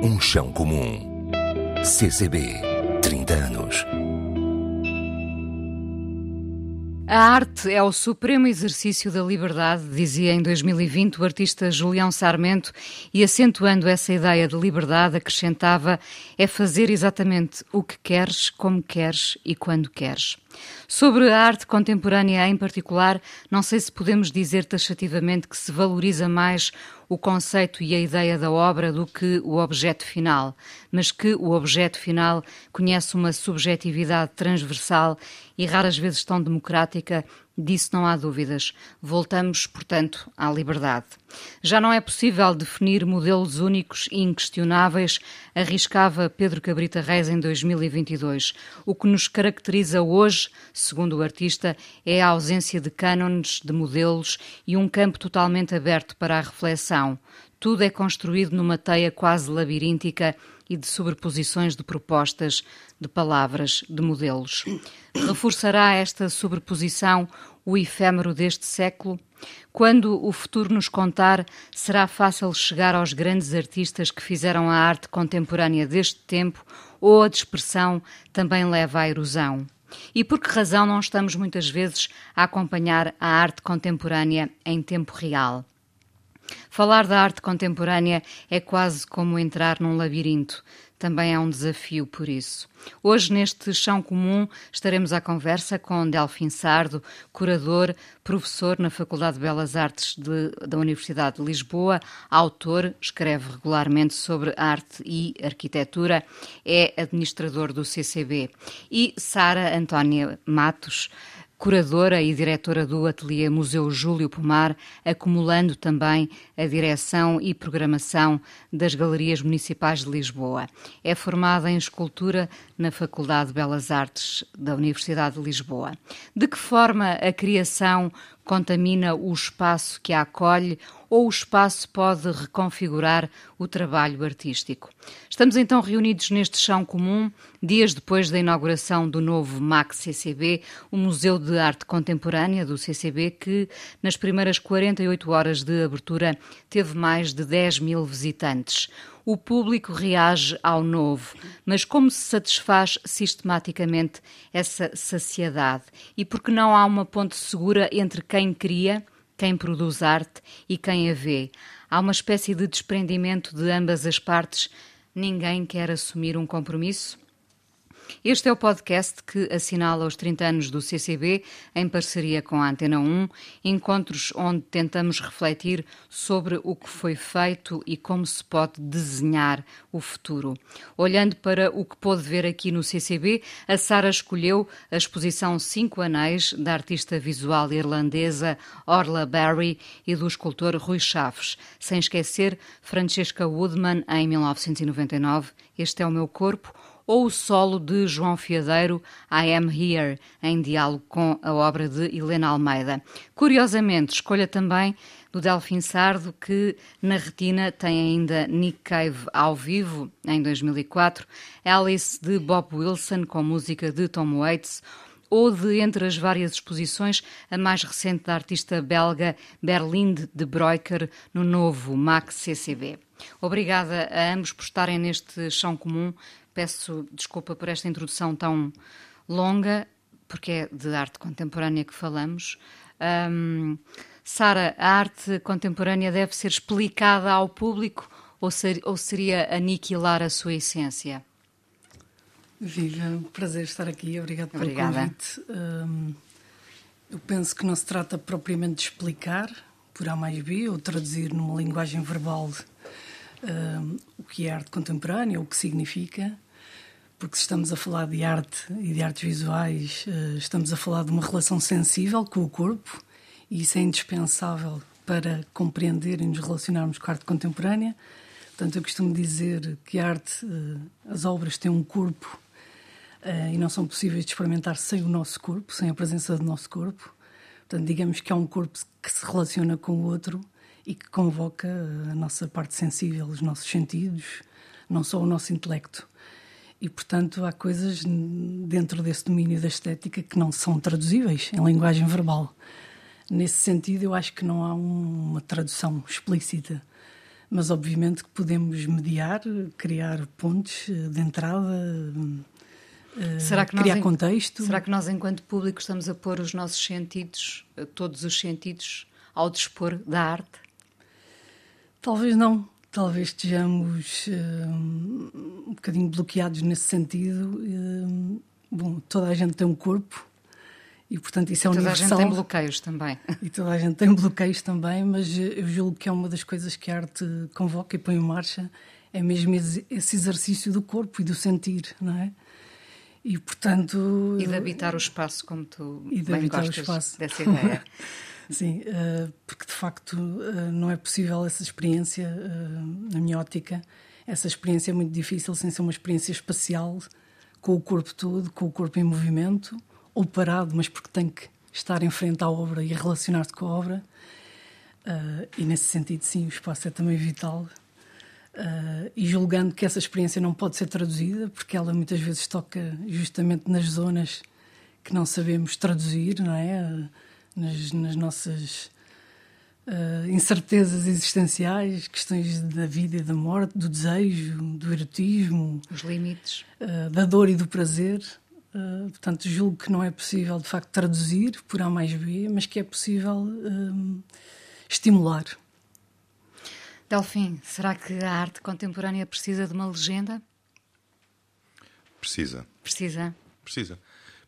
Um chão comum. CCB, 30 anos. A arte é o supremo exercício da liberdade, dizia em 2020 o artista Julião Sarmento, e acentuando essa ideia de liberdade, acrescentava: é fazer exatamente o que queres, como queres e quando queres. Sobre a arte contemporânea em particular, não sei se podemos dizer taxativamente que se valoriza mais o conceito e a ideia da obra do que o objeto final, mas que o objeto final conhece uma subjetividade transversal e raras vezes tão democrática Disso não há dúvidas. Voltamos, portanto, à liberdade. Já não é possível definir modelos únicos e inquestionáveis, arriscava Pedro Cabrita Reis em 2022. O que nos caracteriza hoje, segundo o artista, é a ausência de cânones, de modelos e um campo totalmente aberto para a reflexão. Tudo é construído numa teia quase labiríntica e de sobreposições de propostas, de palavras, de modelos. Reforçará esta sobreposição o efêmero deste século? Quando o futuro nos contar, será fácil chegar aos grandes artistas que fizeram a arte contemporânea deste tempo ou a dispersão também leva à erosão? E por que razão não estamos muitas vezes a acompanhar a arte contemporânea em tempo real? Falar da arte contemporânea é quase como entrar num labirinto. Também é um desafio por isso. Hoje, neste Chão Comum, estaremos à conversa com Delfim Sardo, curador, professor na Faculdade de Belas Artes de, da Universidade de Lisboa, autor, escreve regularmente sobre arte e arquitetura, é administrador do CCB. E Sara Antónia Matos, curadora e diretora do Ateliê Museu Júlio Pomar, acumulando também a direção e programação das Galerias Municipais de Lisboa. É formada em escultura na Faculdade de Belas Artes da Universidade de Lisboa. De que forma a criação contamina o espaço que a acolhe ou o espaço pode reconfigurar o trabalho artístico. Estamos então reunidos neste chão comum, dias depois da inauguração do novo MAC CCB, o Museu de Arte Contemporânea do CCB, que nas primeiras 48 horas de abertura teve mais de 10 mil visitantes o público reage ao novo. Mas como se satisfaz sistematicamente essa saciedade? E porque não há uma ponte segura entre quem cria, quem produz arte e quem a vê? Há uma espécie de desprendimento de ambas as partes. Ninguém quer assumir um compromisso? Este é o podcast que assinala os 30 anos do CCB, em parceria com a Antena 1, encontros onde tentamos refletir sobre o que foi feito e como se pode desenhar o futuro. Olhando para o que pôde ver aqui no CCB, a Sara escolheu a exposição Cinco Anéis da artista visual irlandesa Orla Barry e do escultor Rui Chaves, sem esquecer Francesca Woodman em 1999, Este é o meu corpo, ou o solo de João Fiadeiro, I Am Here, em diálogo com a obra de Helena Almeida. Curiosamente, escolha também do Delfim Sardo, que na retina tem ainda Nick Cave ao vivo, em 2004, Alice de Bob Wilson, com música de Tom Waits, ou de entre as várias exposições, a mais recente da artista belga Berlinde de Breuker, no novo MAC CCB. Obrigada a ambos por estarem neste chão comum Peço desculpa por esta introdução tão longa, porque é de arte contemporânea que falamos. Um, Sara, a arte contemporânea deve ser explicada ao público ou, ser, ou seria aniquilar a sua essência? Viva, um prazer estar aqui, obrigado pelo Obrigada. convite. Um, eu penso que não se trata propriamente de explicar por A mais B ou traduzir numa linguagem verbal um, o que é arte contemporânea, o que significa porque se estamos a falar de arte e de artes visuais, eh, estamos a falar de uma relação sensível com o corpo, e isso é indispensável para compreender e nos relacionarmos com a arte contemporânea. Portanto, eu costumo dizer que a arte, eh, as obras têm um corpo eh, e não são possíveis de experimentar sem o nosso corpo, sem a presença do nosso corpo. Portanto, digamos que é um corpo que se relaciona com o outro e que convoca a nossa parte sensível, os nossos sentidos, não só o nosso intelecto. E, portanto, há coisas dentro desse domínio da estética que não são traduzíveis em linguagem verbal. Nesse sentido, eu acho que não há uma tradução explícita. mas obviamente que podemos mediar, criar pontos de entrada, será que criar nós, contexto. Será que nós, enquanto público, estamos a pôr os nossos sentidos, todos os sentidos, ao dispor da arte? Talvez não. Talvez estejamos uh, um bocadinho bloqueados nesse sentido. Uh, bom, toda a gente tem um corpo e, portanto, isso é toda universal. Toda a gente tem bloqueios também. E toda a gente tem bloqueios também, mas eu julgo que é uma das coisas que a arte convoca e põe em marcha é mesmo esse exercício do corpo e do sentir, não é? E, portanto... E de habitar o espaço, como tu e de habitar o espaço. dessa ideia. Sim, uh, porque de facto uh, não é possível essa experiência, uh, na minha ótica, essa experiência é muito difícil sem ser uma experiência espacial, com o corpo todo, com o corpo em movimento, ou parado, mas porque tem que estar em frente à obra e relacionar-se com a obra. e nesse sentido, sim, o espaço é também vital. e julgando que essa experiência não pode ser traduzida, porque ela muitas vezes toca justamente nas zonas que não sabemos traduzir, não é? Nas, nas nossas uh, incertezas existenciais, questões da vida e da morte, do desejo, do erotismo, os limites, uh, da dor e do prazer. Uh, portanto, julgo que não é possível, de facto, traduzir por A mais B, mas que é possível estimular. Delfim, será que a arte contemporânea precisa de uma legenda? Precisa. Precisa. Precisa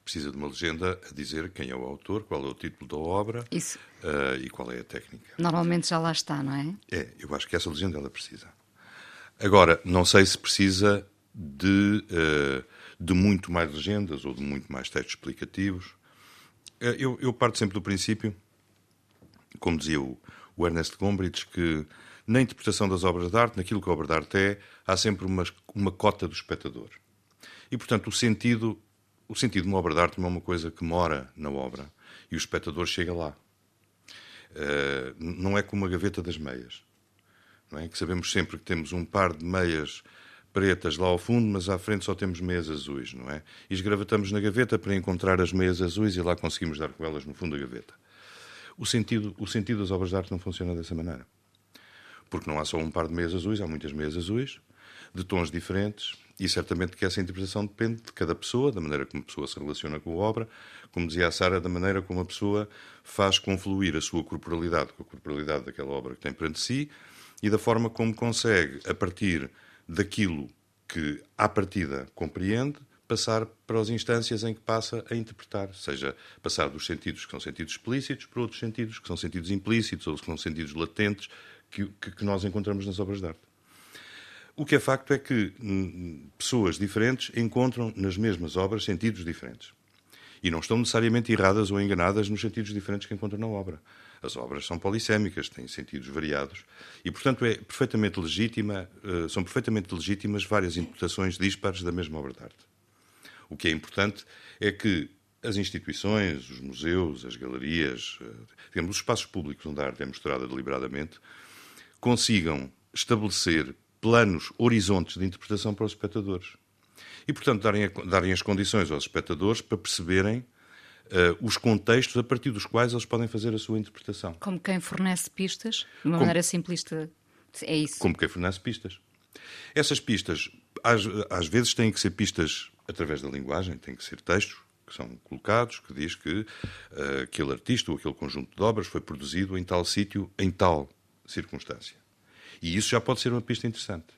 precisa de uma legenda a dizer quem é o autor, qual é o título da obra uh, e qual é a técnica. Normalmente já lá está, não é? É, eu acho que essa legenda ela precisa. Agora, não sei se precisa de, uh, de muito mais legendas ou de muito mais textos explicativos. Uh, eu, eu, parto sempre do princípio, como dizia o, o Ernest Gombrich, que na interpretação das obras de arte, naquilo que a obra de arte é, há sempre uma, uma cota do espectador. E, portanto, o sentido o sentido de uma obra de arte não é uma coisa que mora na obra e o espectador chega lá. Uh, não é como a gaveta das meias. Não é? Que sabemos sempre que temos um par de meias pretas lá ao fundo, mas à frente só temos meias azuis, não é? E esgravatamos na gaveta para encontrar as meias azuis e lá conseguimos dar com elas no fundo da gaveta. O sentido, o sentido das obras de arte não funciona dessa maneira. Porque não há só um par de meias azuis, há muitas meias azuis, de tons diferentes, e certamente que essa interpretação depende de cada pessoa, da maneira como a pessoa se relaciona com a obra, como dizia a Sara, da maneira como a pessoa faz confluir a sua corporalidade com a corporalidade daquela obra que tem perante si e da forma como consegue, a partir daquilo que à partida compreende, passar para as instâncias em que passa a interpretar, seja passar dos sentidos que são sentidos explícitos para outros sentidos que são sentidos implícitos ou que são sentidos latentes que, que, nós encontramos nas obras de arte. O que é facto é que hum, pessoas diferentes encontram nas mesmas obras sentidos diferentes. E não estão necessariamente erradas ou enganadas nos sentidos diferentes que encontram na obra. As obras são polissémicas, têm sentidos variados e, portanto, é perfeitamente legítima, eh, são perfeitamente legítimas várias interpretações dispares da mesma obra de arte. O que é importante é que as instituições, os museus, as galerias, eh, digamos, os espaços públicos onde a arte é mostrada deliberadamente, consigam estabelecer planos, horizontes de interpretação para os espectadores. E, portanto, darem, a, darem as condições aos espectadores para perceberem uh, os contextos a partir dos quais eles podem fazer a sua interpretação. Como quem fornece pistas, de uma como, maneira simplista, é isso? Como quem fornece pistas. Essas pistas, às, às vezes, têm que ser pistas através da linguagem, têm que ser textos que são colocados, que diz que uh, aquele artista ou aquele conjunto de obras foi produzido em tal sítio, em tal circunstância. E isso já pode ser uma pista interessante.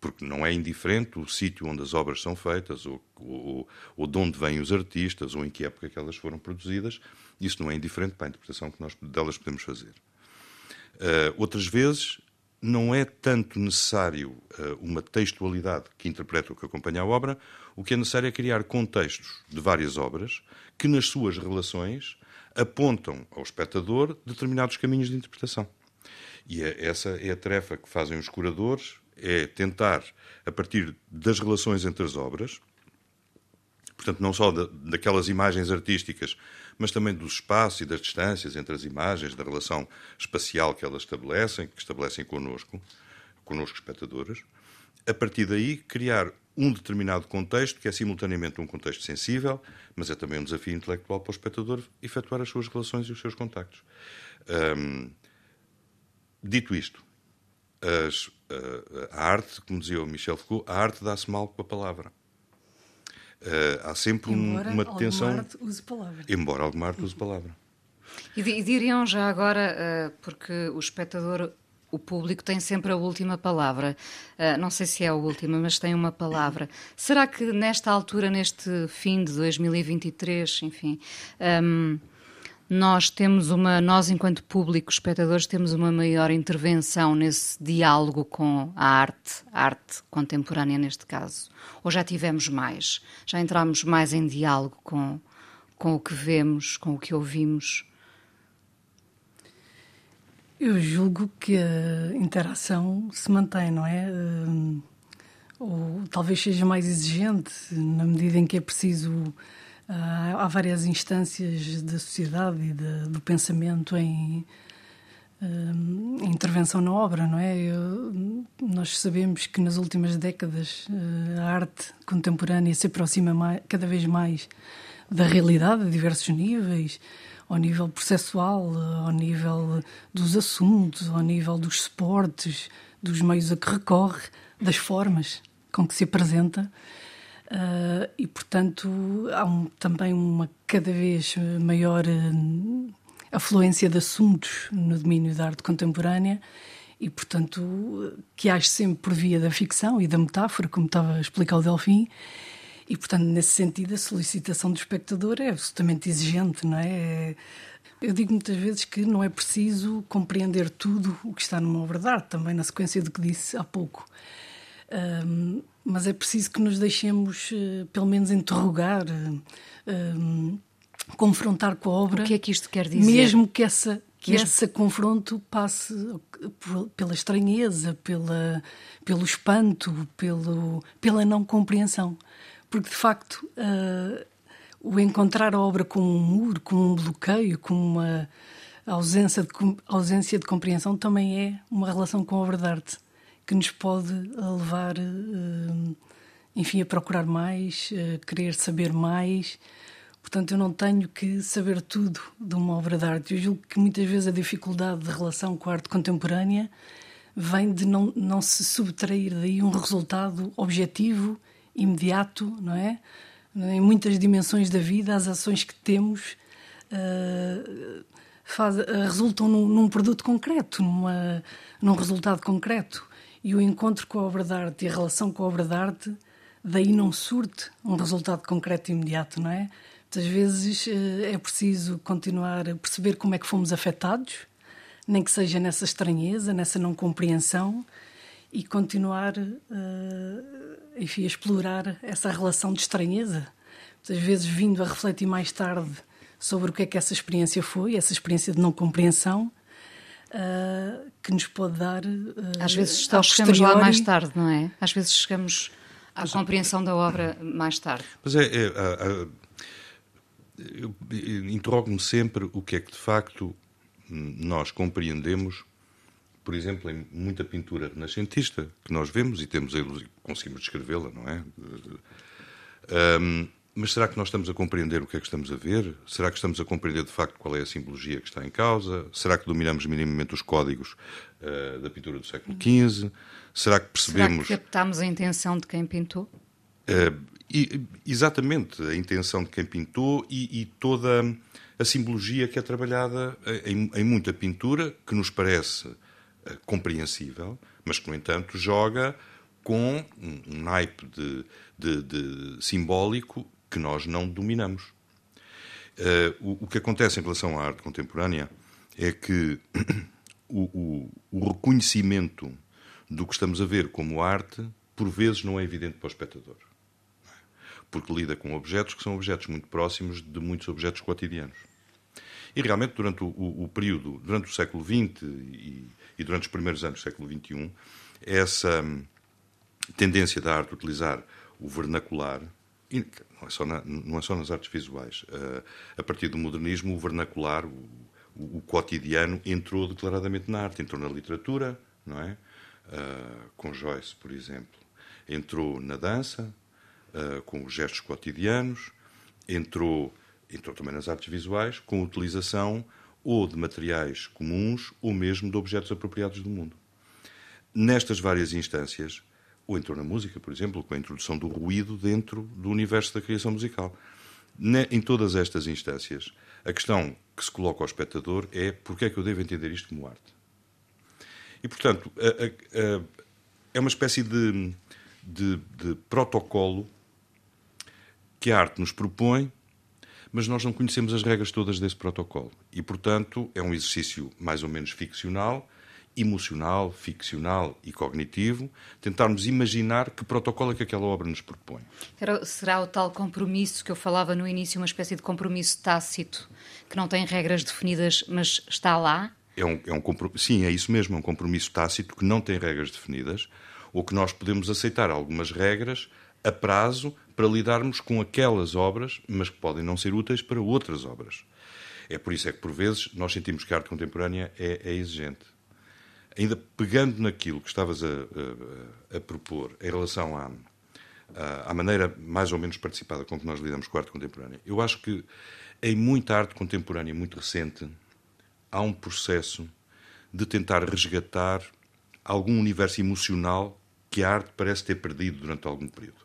Porque não é indiferente o sítio onde as obras são feitas, ou, ou, ou de onde vêm os artistas, ou em que época que elas foram produzidas. Isso não é indiferente para a interpretação que nós delas podemos fazer. Uh, outras vezes, não é tanto necessário uh, uma textualidade que interpreta o que acompanha a obra, o que é necessário é criar contextos de várias obras que, nas suas relações, apontam ao espectador determinados caminhos de interpretação. E é, essa é a tarefa que fazem os curadores, é tentar, a partir das relações entre as obras, portanto, não só da, daquelas imagens artísticas, mas também do espaço e das distâncias entre as imagens, da relação espacial que elas estabelecem, que estabelecem connosco, connosco espectadores, a partir daí criar um determinado contexto, que é simultaneamente um contexto sensível, mas é também um desafio intelectual para o espectador efetuar as suas relações e os seus contactos. Um, Dito isto, as, a, a, arte, como dizia o Michel Foucault, a arte dá-se mal com a palavra. Uh, há sempre embora uma tensão. Arte use palavra. Embora alguma arte use palavra. E, e diriam já agora, uh, porque o espectador o público tem sempre a última palavra. Uh, não sei se é a última, mas tem uma palavra. Será que nesta altura, neste fim de 2023, enfim, um, nós temos uma, nós enquanto público, espectadores, temos uma maior intervenção nesse diálogo com a arte, a arte contemporânea neste caso? Ou já tivemos mais? Já entramos mais em diálogo com, com o que vemos, com o que ouvimos? Eu julgo que a interação se mantém, não é? Ou talvez seja mais exigente, na medida em que é preciso ah, há várias instâncias da sociedade e de, do pensamento em, em, ah, intervenção na obra, não é? Eu, nós sabemos que nas últimas décadas ah, a arte contemporânea se aproxima mais, cada vez mais da realidade a diversos níveis, ao nível processual, ao nível dos assuntos, ao nível dos suportes, dos meios a que recorre, das formas com que se apresenta. Uh, e, portanto, há um, também uma cada vez maior uh, afluência de assuntos no domínio da arte contemporânea e, portanto, que age sempre por via da ficção e da metáfora, como estava a explicar o Delfim. E, portanto, nesse sentido, a solicitação do espectador é absolutamente exigente, não é? é eu digo muitas vezes que não é preciso compreender tudo o que está numa obra de arte, também na sequência do que disse há pouco. Um, mas é preciso que nos deixemos, uh, pelo menos, interrogar, uh, confrontar com a obra. O que é que isto quer dizer? Mesmo que essa que mesmo... esse confronto passe pela estranheza, pela, pelo espanto, pelo, pela não compreensão. Porque, de facto, uh, o encontrar a obra como um muro, como um bloqueio, como uma ausência de, ausência de compreensão, também é uma relação com a obra de arte que nos pode levar, uh, enfim, a procurar mais, a querer saber mais. Portanto, eu não tenho que saber tudo de uma obra de arte. Eu julgo que muitas vezes a dificuldade de relação com a arte contemporânea vem de não, não se subtrair daí um resultado objetivo, imediato, não é? Em muitas dimensões da vida, as ações que temos uh, faz, uh, resultam num, num, produto concreto, numa, num resultado concreto. E o encontro com a obra de arte e a relação com a obra de arte, daí não surte um resultado concreto e imediato, não é? Muitas vezes uh, é preciso continuar a perceber como é que fomos afetados, nem que seja nessa estranheza, nessa não compreensão, e continuar uh, enfim, a explorar essa relação de estranheza. Muitas vezes vindo a refletir mais tarde sobre o que é que essa experiência foi, essa experiência de não compreensão, uh, que nos pode dar. Uh, Às vezes só chegamos lá mais tarde, não é? Às vezes chegamos à Mas, compreensão da obra mais tarde. Mas é. é, é eu interrogo-me sempre o que é que de facto nós compreendemos por exemplo, em muita pintura renascentista que nós vemos e temos conseguimos descrevê-la, não é? Um, mas será que nós estamos a compreender o que é que estamos a ver? Será que estamos a compreender de facto qual é a simbologia que está em causa? Será que dominamos minimamente os códigos uh, da pintura do século XV? Será que percebemos. Será que captamos a intenção de quem pintou? Uh, e, exatamente, a intenção de quem pintou e, e toda a simbologia que é trabalhada em, em muita pintura, que nos parece eh, compreensível, mas que, no entanto, joga com um, um naipe de, de, de, simbólico que nós não dominamos. Uh, o, o, que acontece em relação à arte contemporânea é que o, o, o, reconhecimento do que estamos a ver como arte, por vezes, não é evidente para o espectador. Porque lida com objetos que são objetos muito próximos de muitos objetos cotidianos. E realmente, durante o, o, o período, durante o século XX e, e, durante os primeiros anos do século XXI, essa hum, tendência da arte utilizar o vernacular, não é só, na, não é só nas artes visuais, uh, a partir do modernismo, o vernacular, o, o, o, cotidiano, entrou declaradamente na arte, entrou na literatura, não é? Uh, com Joyce, por exemplo. Entrou na dança, uh, com os gestos cotidianos, entrou entrou também nas artes visuais, com utilização ou de materiais comuns ou mesmo de objetos apropriados do mundo. nestas várias instâncias, ou entrou na música, por exemplo, com a introdução do ruído dentro do universo da criação musical. Em todas estas instâncias, a questão que se coloca ao espectador é porque é que eu devo entender isto como arte? E, portanto, a, a, a, é uma espécie de, de, de protocolo que a arte nos propõe, mas nós não conhecemos as regras todas desse protocolo. E, portanto, é um exercício mais ou menos ficcional, emocional, ficcional e cognitivo, tentarmos imaginar que protocolo é que aquela obra nos propõe. Será o tal compromisso que eu falava no início, uma espécie de compromisso tácito, que não tem regras definidas, mas está lá? É um, é um Sim, é isso mesmo, é um compromisso tácito que não tem regras definidas, ou que nós podemos aceitar algumas regras a prazo para lidarmos com aquelas obras, mas que podem não ser úteis para outras obras. É por isso é que, por vezes, nós sentimos que a arte contemporânea é, é exigente ainda pegando naquilo que estavas a, a, a propor em relação à, à, maneira mais ou menos participada com que nós lidamos com a arte contemporânea, eu acho que em muita arte contemporânea muito recente há um processo de tentar resgatar algum universo emocional que a arte parece ter perdido durante algum período.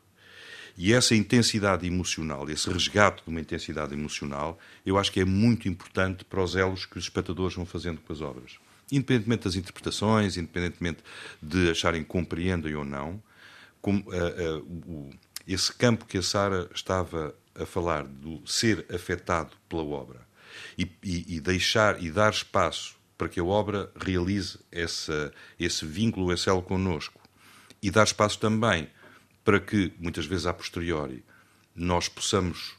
E essa intensidade emocional, esse resgate de uma intensidade emocional, eu acho que é muito importante para os elos que os espectadores vão fazendo com as obras independentemente das interpretações, independentemente de acharem que compreendem ou não, como, uh, uh, o, esse campo que a Sara estava a falar do ser afetado pela obra e, e, e, deixar e dar espaço para que a obra realize essa, esse vínculo, esse elo connosco e dar espaço também para que, muitas vezes a posteriori, nós possamos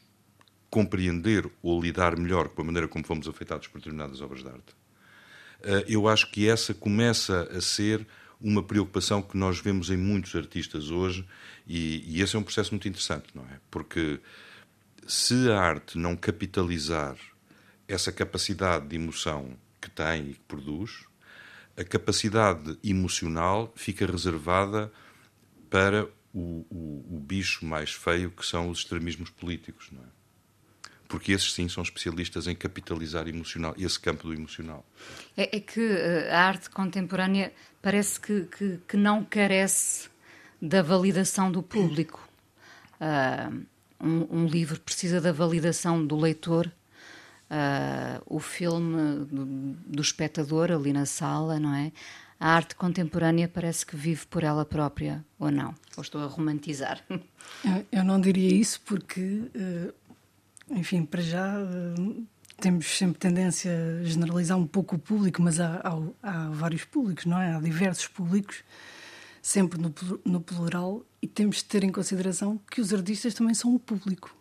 compreender ou lidar melhor com a maneira como fomos afetados por determinadas obras de arte eu acho que essa começa a ser uma preocupação que nós vemos em muitos artistas hoje e, e, esse é um processo muito interessante, não é? Porque se a arte não capitalizar essa capacidade de emoção que tem e que produz, a capacidade emocional fica reservada para o, o, o bicho mais feio que são os extremismos políticos, não é? Porque esses sim são especialistas em capitalizar emocional, esse campo do emocional. É, é que eh, a arte contemporânea parece que, que, que, não carece da validação do público. Uh, um, um, livro precisa da validação do leitor, uh, o filme do, do espectador ali na sala, não é? A arte contemporânea parece que vive por ela própria, ou não? Ou estou a romantizar? Eu não diria isso porque uh, enfim, para já eh, temos sempre tendência a generalizar um pouco o público, mas há, há, há vários públicos, não é? Há diversos públicos, sempre no, no plural, e temos de ter em consideração que os artistas também são um público.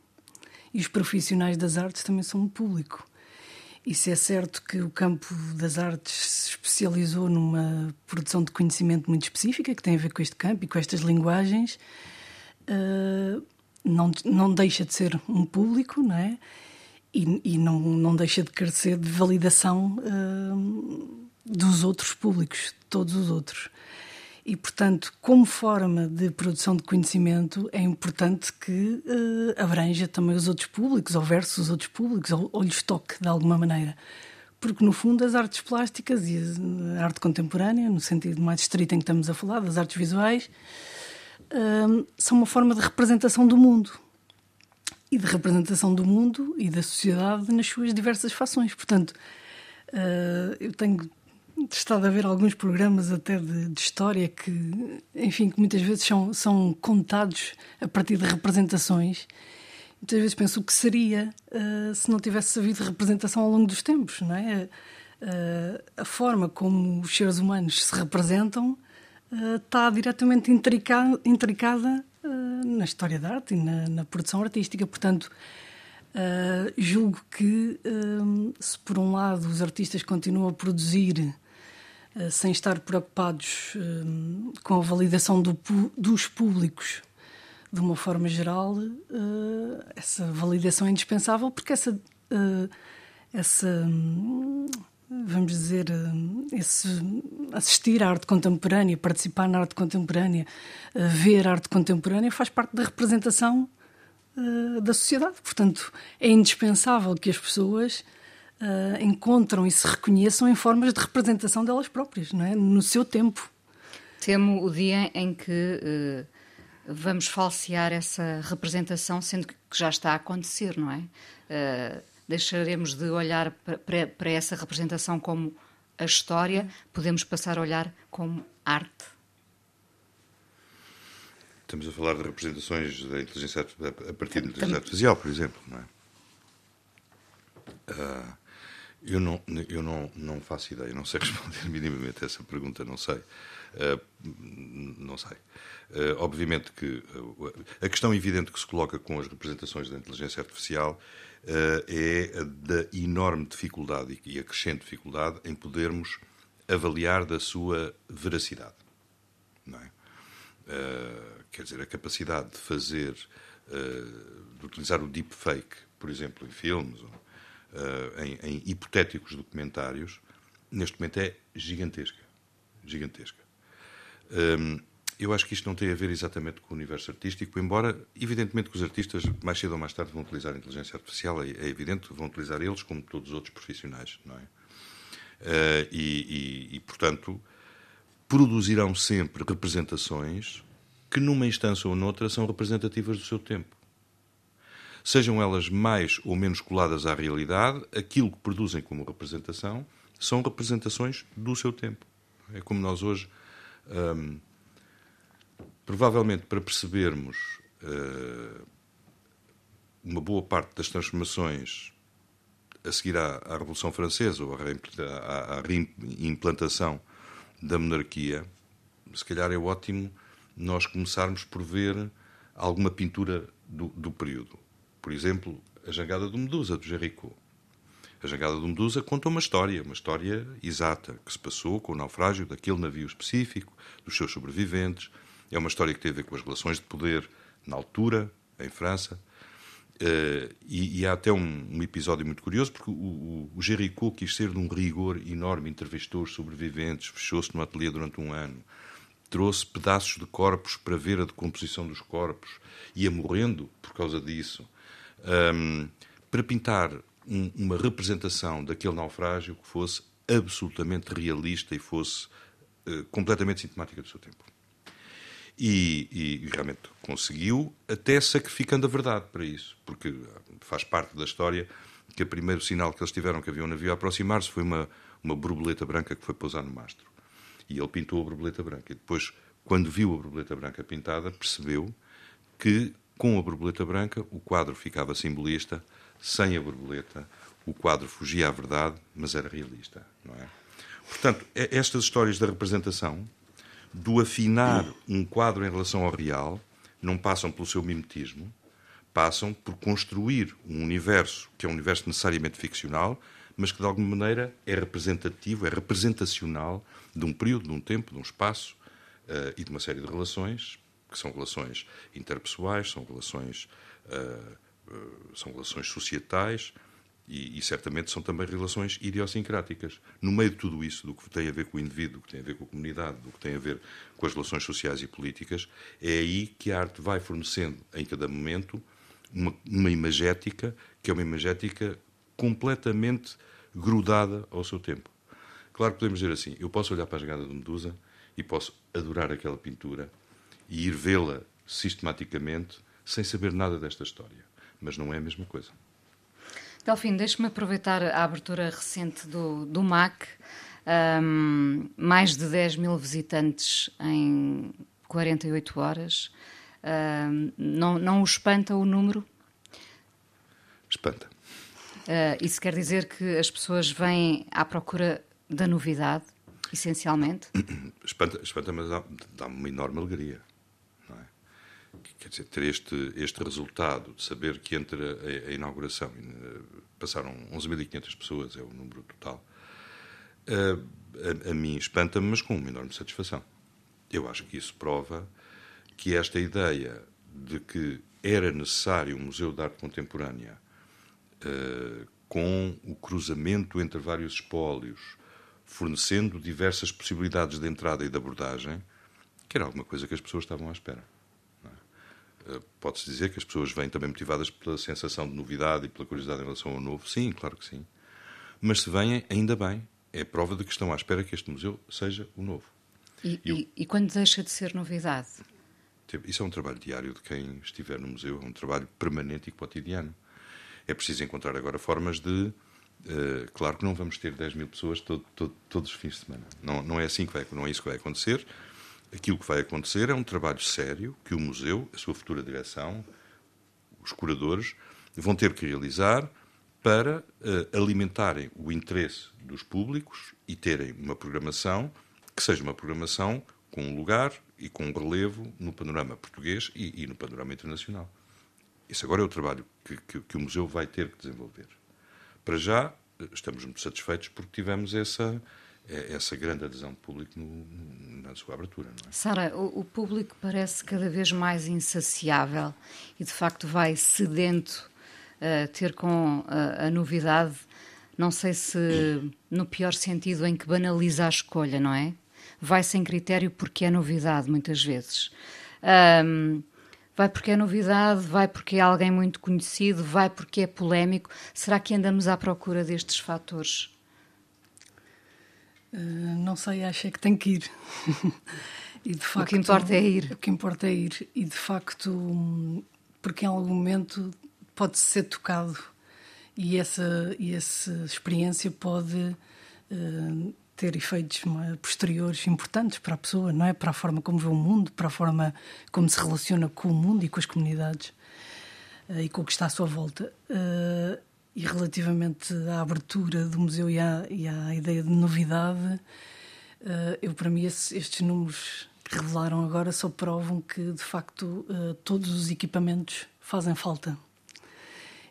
E os profissionais das artes também são um público. E se é certo que o campo das artes se especializou numa produção de conhecimento muito específica, que tem a ver com este campo e com estas linguagens, uh, não, não deixa de ser um público, não é? E, e não, não deixa de carecer de validação uh, dos outros públicos, de todos os outros. E, portanto, como forma de produção de conhecimento, é importante que uh, abranja também os outros públicos, ou versus os outros públicos, ou, ou lhes toque de alguma maneira. Porque, no fundo, as artes plásticas e a arte contemporânea, no sentido mais estrito em que estamos a falar, das artes visuais, são uma forma de representação do mundo e de representação do mundo e da sociedade nas suas diversas fações. Portanto, uh, eu tenho estado a ver alguns programas até de, de, história que, enfim, que muitas vezes são, são contados a partir de representações. Muitas vezes penso o que seria uh, se não tivesse havido representação ao longo dos tempos, não é? Uh, a forma como os seres humanos se representam está diretamente intricada, intricada uh, na história da arte e na, na produção artística. Portanto, uh, julgo que, uh, se por um lado os artistas continuam a produzir sem estar preocupados com a validação do, dos públicos de uma forma geral, essa validação é indispensável porque essa. essa vamos dizer, eh, esse assistir à arte contemporânea, participar na arte contemporânea, eh, ver arte contemporânea, faz parte da representação uh, da sociedade. Portanto, é indispensável que as pessoas encontram e se reconheçam em formas de representação delas próprias, não é? no seu tempo. Temo o dia em que vamos falsear essa representação, sendo que já está a acontecer, não é? Uh, deixaremos de olhar para, para essa representação como a história, podemos passar a olhar como arte. Estamos a falar de representações da inteligência a partir da inteligência artificial, por exemplo, não é? Uh, eu não, eu não, não faço ideia, não sei responder minimamente a essa pergunta, não sei. Uh, não sei. Uh, obviamente que a questão evidente que se coloca com as representações da inteligência artificial é a da enorme dificuldade e a crescente dificuldade em podermos avaliar da sua veracidade. É? quer dizer, a capacidade de fazer, de utilizar o deepfake, por exemplo, em filmes, uh, em, em, hipotéticos documentários, neste momento é gigantesca. Gigantesca. Um, eu acho que isto não tem a ver exatamente com o universo artístico, embora, evidentemente, que os artistas, mais cedo ou mais tarde, vão utilizar a inteligência artificial, é, é evidente, vão utilizar eles como todos os outros profissionais, não é? Uh, e, e, e, portanto, produzirão sempre representações que, numa instância ou noutra, são representativas do seu tempo sejam elas mais ou menos coladas à realidade, aquilo que produzem como representação são representações do seu tempo. É como nós hoje, hum, provavelmente para percebermos uh, uma boa parte das transformações a seguir à, à Revolução Francesa ou à, à reimplantação da monarquia, se calhar é ótimo nós começarmos por ver alguma pintura do, do período. Por exemplo, a jangada do Medusa, do Jericó. A jangada do Medusa conta uma história, uma história exata, que se passou com o naufrágio daquele navio específico, dos seus sobreviventes. É uma história que tem a ver com as relações de poder na altura, em França. Uh, e, e, há até um, um, episódio muito curioso, porque o, o, o Jericó quis ser de um rigor enorme, entrevistou os sobreviventes, fechou-se no ateliê durante um ano, trouxe pedaços de corpos para ver a decomposição dos corpos, ia morrendo por causa disso um, para pintar um, uma representação daquele naufrágio que fosse absolutamente realista e fosse uh, completamente sintomática do seu tempo. E, e, realmente conseguiu, até sacrificando a verdade para isso, porque faz parte da história que o primeiro sinal que eles tiveram que havia um navio a aproximar-se foi uma, uma borboleta branca que foi pousar no mastro. E ele pintou a borboleta branca. E depois, quando viu a borboleta branca pintada, percebeu que com a borboleta branca, o quadro ficava simbolista, sem a borboleta, o quadro fugia à verdade, mas era realista, não é? Portanto, estas histórias da representação, do afinar um quadro em relação ao real, não passam pelo seu mimetismo, passam por construir um universo que é um universo necessariamente ficcional, mas que de alguma maneira é representativo, é representacional de um período, de um tempo, de um espaço uh, e de uma série de relações que são relações interpessoais, são relações, uh, são relações societais e, e, certamente são também relações idiosincráticas. No meio de tudo isso, do que tem a ver com o indivíduo, do que tem a ver com a comunidade, do que tem a ver com as relações sociais e políticas, é aí que a arte vai fornecendo, em cada momento, uma, uma imagética que é uma imagética completamente grudada ao seu tempo. Claro que podemos dizer assim: eu posso olhar para a jogada de Medusa e posso adorar aquela pintura e ir vê-la sistematicamente sem saber nada desta história. Mas não é a mesma coisa. Delfim, deixe-me aproveitar a abertura recente do, do MAC. Um, mais de 10 mil visitantes em 48 horas. Um, não, não o espanta o número? Espanta. Uh, isso quer dizer que as pessoas vêm à procura da novidade, essencialmente? Espanta, espanta mas dá-me uma enorme alegria quer dizer, ter este, este resultado de saber que entre a, a inauguração passaram 11.500 pessoas, é o número total, a, a, a mim espanta-me, mas com uma enorme satisfação. Eu acho que isso prova que esta ideia de que era necessário um museu de arte contemporânea uh, com o cruzamento entre vários espólios, fornecendo diversas possibilidades de entrada e de abordagem, que era alguma coisa que as pessoas estavam à espera. Eh, pode-se dizer que as pessoas vêm também motivadas pela sensação de novidade e pela curiosidade em relação ao novo. Sim, claro que sim. Mas se vêm, ainda bem. É prova de que estão à espera que este museu seja o novo. E, e, e quando deixa de ser novidade? Isso é um trabalho diário de quem estiver no museu, é um trabalho permanente e cotidiano. É preciso encontrar agora formas de. Uh, claro que não vamos ter 10 mil pessoas todo, todo, todos os fins de semana. Não, não é assim que vai, não é isso que vai acontecer. Aquilo que vai acontecer é um trabalho sério que o museu, a sua futura direção, os curadores, vão ter que realizar para uh, alimentarem o interesse dos públicos e terem uma programação que seja uma programação com um lugar e com um relevo no panorama português e, e no panorama internacional. Esse agora é o trabalho que, que, que, o museu vai ter que desenvolver. Para já, estamos muito satisfeitos porque tivemos essa, essa grande adesão do público no, na sua abertura. É? Sara, o, o, público parece cada vez mais insaciável e, de facto, vai sedento uh, ter com a, a novidade. Não sei se no pior sentido em que banaliza a escolha, não é? vai sem critério porque é novidade, muitas vezes. Um, vai porque é novidade, vai porque é alguém muito conhecido, vai porque é polémico. Será que andamos à procura destes fatores? Uh, não sei, acho que tem que ir. e de facto, o que importa é ir. O que importa é ir. E de facto, porque em algum momento pode ser tocado e essa, e essa experiência pode uh, ter efeitos é, posteriores importantes para a pessoa, não é? Para a forma como vê o mundo, para a forma como se relaciona com o mundo e com as comunidades uh, e com o que está à sua volta. Uh, e relativamente à abertura do museu e à, e à ideia de novidade, uh, eu para mim esses, estes números que revelaram agora só provam que de facto todos os equipamentos fazem falta.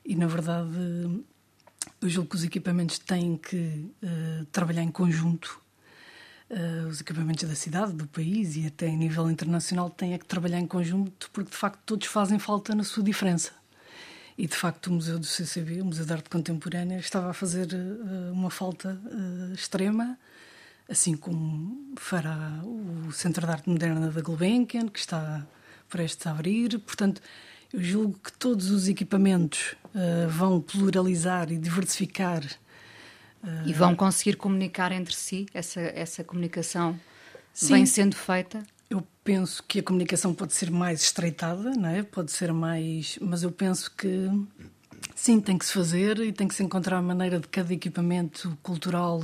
E na verdade eu julgo que os equipamentos têm que uh, trabalhar em conjunto. Os equipamentos da cidade, do país e até em nível internacional têm que trabalhar em conjunto porque de facto todos fazem falta na sua diferença. E de facto o Museu do CCB, o Museu de Arte Contemporânea, estava a fazer uh, uma falta extrema, assim como fará o Centro de Arte Moderna da Gulbenkian, que está prestes a abrir. Portanto, eu julgo que todos os equipamentos uh, vão pluralizar e diversificar. Uh, e vão conseguir comunicar entre si? Essa, essa comunicação sim, vem sendo feita? Eu penso que a comunicação pode ser mais estreitada, não é? Pode ser mais. Mas eu penso que sim, tem que se fazer e tem que se encontrar a maneira de cada equipamento cultural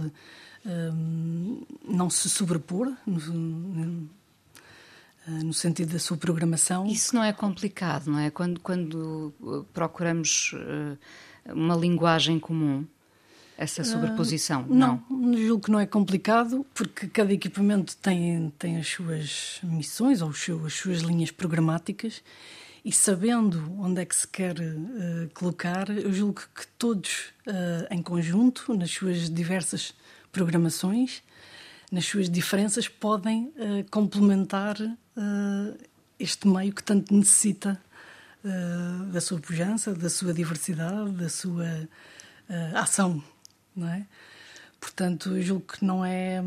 um, não se sobrepor. No, no sentido da sua programação. Isso não é complicado, não é? Quando, quando eh, procuramos eh, uma linguagem comum, essa sobreposição? Uh, não, não, julgo que não é complicado, porque cada equipamento tem, tem as suas missões ou as suas linhas programáticas e sabendo onde é que se quer uh, colocar, eu julgo que todos uh, em conjunto, nas suas diversas programações, nas suas diferenças, podem uh, complementar este meio que tanto necessita da sua pujança, da sua diversidade, da sua ação, não é? Portanto, julgo que não é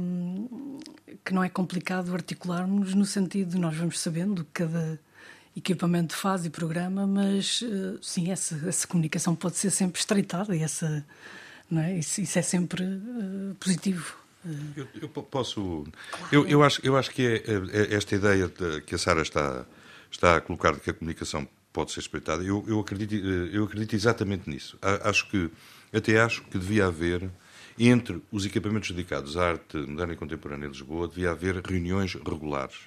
que não é complicado articularmos no sentido de nós vamos sabendo que cada equipamento faz e programa, mas sim, essa, essa comunicação pode ser sempre estreitada e essa, não é? isso, isso é sempre uh, positivo. Eu, eu posso. Eu, eu, acho, eu acho que é, é, é esta ideia de, que a Sara está, está a colocar de que a comunicação pode ser respeitada. Eu, eu, acredito, eu acredito exatamente nisso. Acho que, até acho que devia haver, entre os equipamentos dedicados à arte moderna e contemporânea em Lisboa, devia haver reuniões regulares.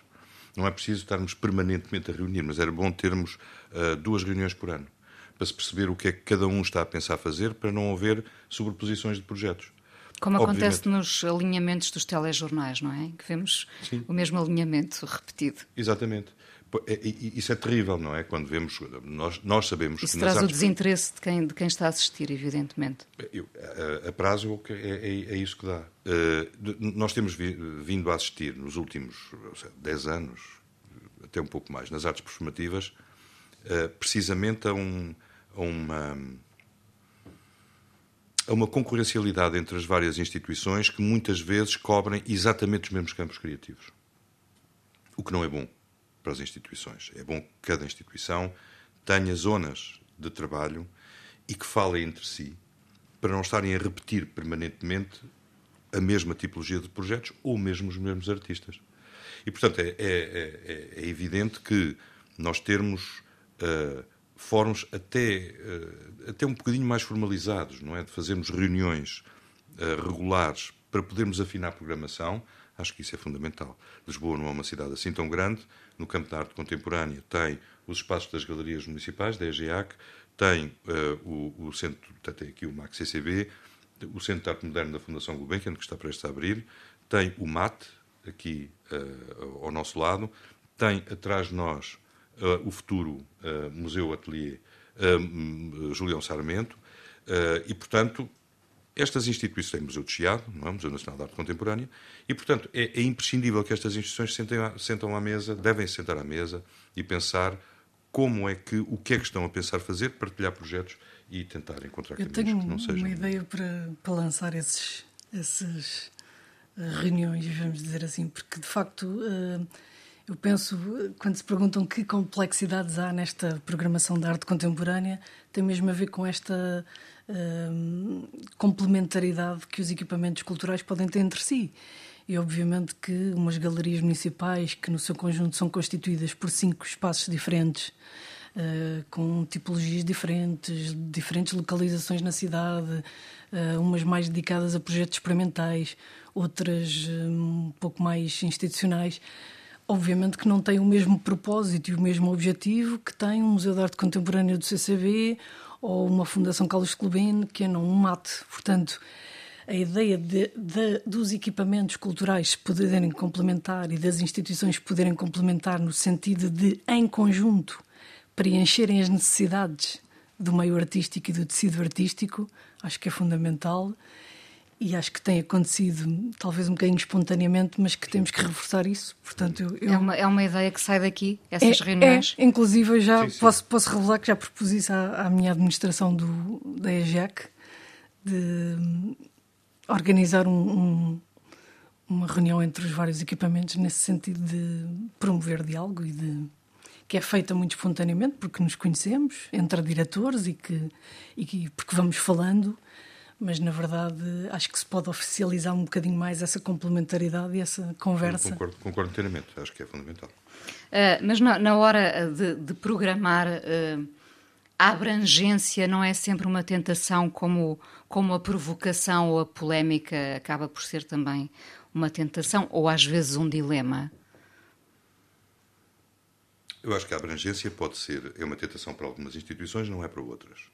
Não é preciso estarmos permanentemente a reunir, mas era bom termos uh, duas reuniões por ano para se perceber o que é que cada um está a pensar fazer para não haver sobreposições de projetos. Como acontece nos alinhamentos dos telejornais, não é? Que vemos Sim. o mesmo alinhamento repetido. Exatamente. É, isso é terrível, não é? Quando vemos, nós, nós sabemos isso que. traz o desinteresse de quem, de quem está a assistir, evidentemente. Eu, a, a, prazo é, é, é, isso que dá. Uh, nós temos vi, vindo a assistir nos últimos seja, 10 anos, até um pouco mais, nas artes performativas, uh, precisamente a, um, a uma a uma concorrencialidade entre as várias instituições que muitas vezes cobrem exatamente os mesmos campos criativos. O que não é bom para as instituições. É bom que cada instituição tenha zonas de trabalho e que falem entre si para não estarem a repetir permanentemente a mesma tipologia de projetos ou mesmo os mesmos artistas. E, portanto, é, é, é, é evidente que nós termos uh, fóruns até, uh, até um bocadinho mais formalizados, não é? De fazermos reuniões uh, regulares para podermos afinar a programação, acho que isso é fundamental. Lisboa não é uma cidade assim tão grande, no campo da arte contemporânea. Tem os espaços das galerias municipais, da EGEAC, tem o, o, centro, tem aqui o MAC CCB, o Centro de Arte Moderna da Fundação Gulbenkian, que está prestes a abrir, tem o MAT, aqui uh, ao nosso lado, tem atrás de nós uh, o futuro uh, Museu Atelier Julião Sarmento, e, portanto, estas instituições têm Museu de Chiado, não é? Museu Nacional de Arte Contemporânea, e, portanto, é, é imprescindível que estas instituições sentem, sentam à mesa, devem sentar à mesa e pensar como é que, o que é que estão a pensar fazer, partilhar projetos e tentar encontrar Eu caminhos que não sejam. Eu tenho uma ideia para, para lançar esses, esses reuniões, vamos dizer assim, porque de facto eh, eu penso, quando se perguntam que complexidades há nesta programação da arte contemporânea, tem mesmo a ver com esta eh, complementaridade que os equipamentos culturais podem ter entre si. E obviamente que umas galerias municipais, que no seu conjunto são constituídas por cinco espaços diferentes, Uh, com tipologias diferentes, diferentes localizações na cidade, uh, umas mais dedicadas a projetos experimentais, outras uh, um pouco mais institucionais. Obviamente que não têm o mesmo propósito e o mesmo objetivo que tem um Museu de Arte Contemporânea do CCB ou uma Fundação Carlos que é não um mate. Portanto, a ideia de, de, dos equipamentos culturais poderem complementar e das instituições poderem complementar no sentido de, em conjunto, preencherem as necessidades do meio artístico e do tecido artístico, acho que é fundamental e acho que tem acontecido talvez um bocadinho espontaneamente, mas que temos que reforçar isso. Portanto, eu, eu... É, uma, é uma ideia que sai daqui, essas é, reuniões? É, inclusive, eu já sim, sim. Posso, posso revelar que já propus isso à, à minha administração do, da EGEC de organizar um, um, uma reunião entre os vários equipamentos nesse sentido de promover diálogo e de que é feita muito espontaneamente, porque nos conhecemos, entre diretores e que, e que porque vamos falando, mas na verdade acho que se pode oficializar um bocadinho mais essa complementaridade e essa conversa. Eu concordo, concordo inteiramente, acho que é fundamental. Uh, mas na, na, hora de, de programar, uh, a abrangência não é sempre uma tentação, como, como a provocação ou a polémica acaba por ser também uma tentação, ou às vezes um dilema? Eu acho que a abrangência pode ser, é uma tentação para algumas instituições, não é para outras.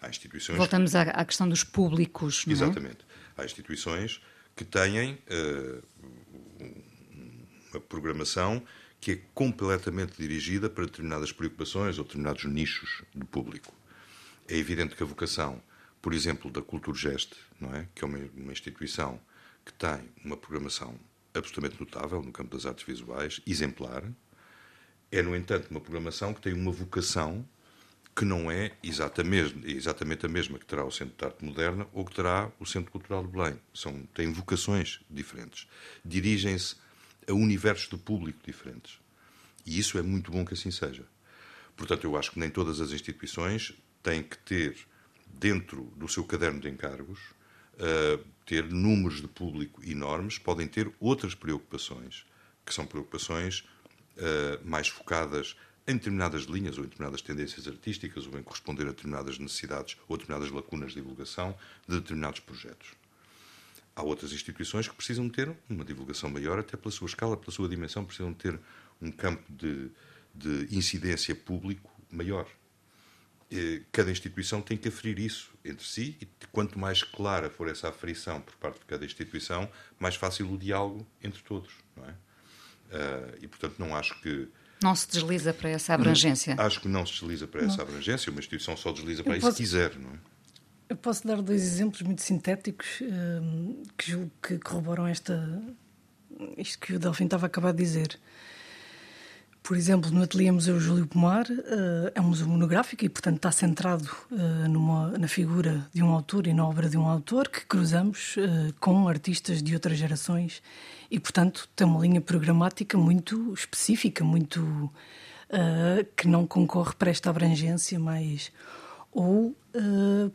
Há instituições. Voltamos à, à questão dos públicos, não é? Exatamente. Há instituições que têm uh, uma programação que é completamente dirigida para determinadas preocupações ou determinados nichos de público. É evidente que a vocação, por exemplo, da Culturgest, não é? que é uma, uma instituição que tem uma programação absolutamente notável no campo das artes visuais, exemplar, é, no entanto, uma programação que tem uma vocação que não é exatamente, exatamente a mesma que terá o Centro de Arte Moderna ou que terá o Centro Cultural de Belém. São, têm vocações diferentes. Dirigem-se a universos de público diferentes. E isso é muito bom que assim seja. Portanto, eu acho que nem todas as instituições têm que ter, dentro do seu caderno de encargos, uh, ter números de público enormes, podem ter outras preocupações, que são preocupações uh, mais focadas em determinadas linhas ou em determinadas tendências artísticas ou em corresponder a determinadas necessidades ou determinadas lacunas de divulgação de determinados projetos. Há outras instituições que precisam ter uma divulgação maior, até pela sua escala, pela sua dimensão, precisam ter um campo de, de incidência público maior. Cada instituição tem que aferir isso entre si e quanto mais clara for essa aferição por parte de cada instituição, mais fácil o diálogo entre todos, não é? Uh, e, portanto, não acho que. Não se desliza para essa abrangência? Não, acho que não se desliza para não. essa abrangência. Uma instituição só desliza para eu isso posso, se quiser, não é? Eu posso dar dois exemplos muito sintéticos uh, que, que corroboram esta, isto que o Delfim estava a acabar de dizer. Por exemplo, no Ateliê Museu Júlio Pomar uh, é um museu monográfico e, portanto, está centrado uh, numa, na figura de um autor e na obra de um autor que cruzamos uh, com artistas de outras gerações e, portanto, tem uma linha programática muito específica, muito que não concorre para esta abrangência mais. Ou,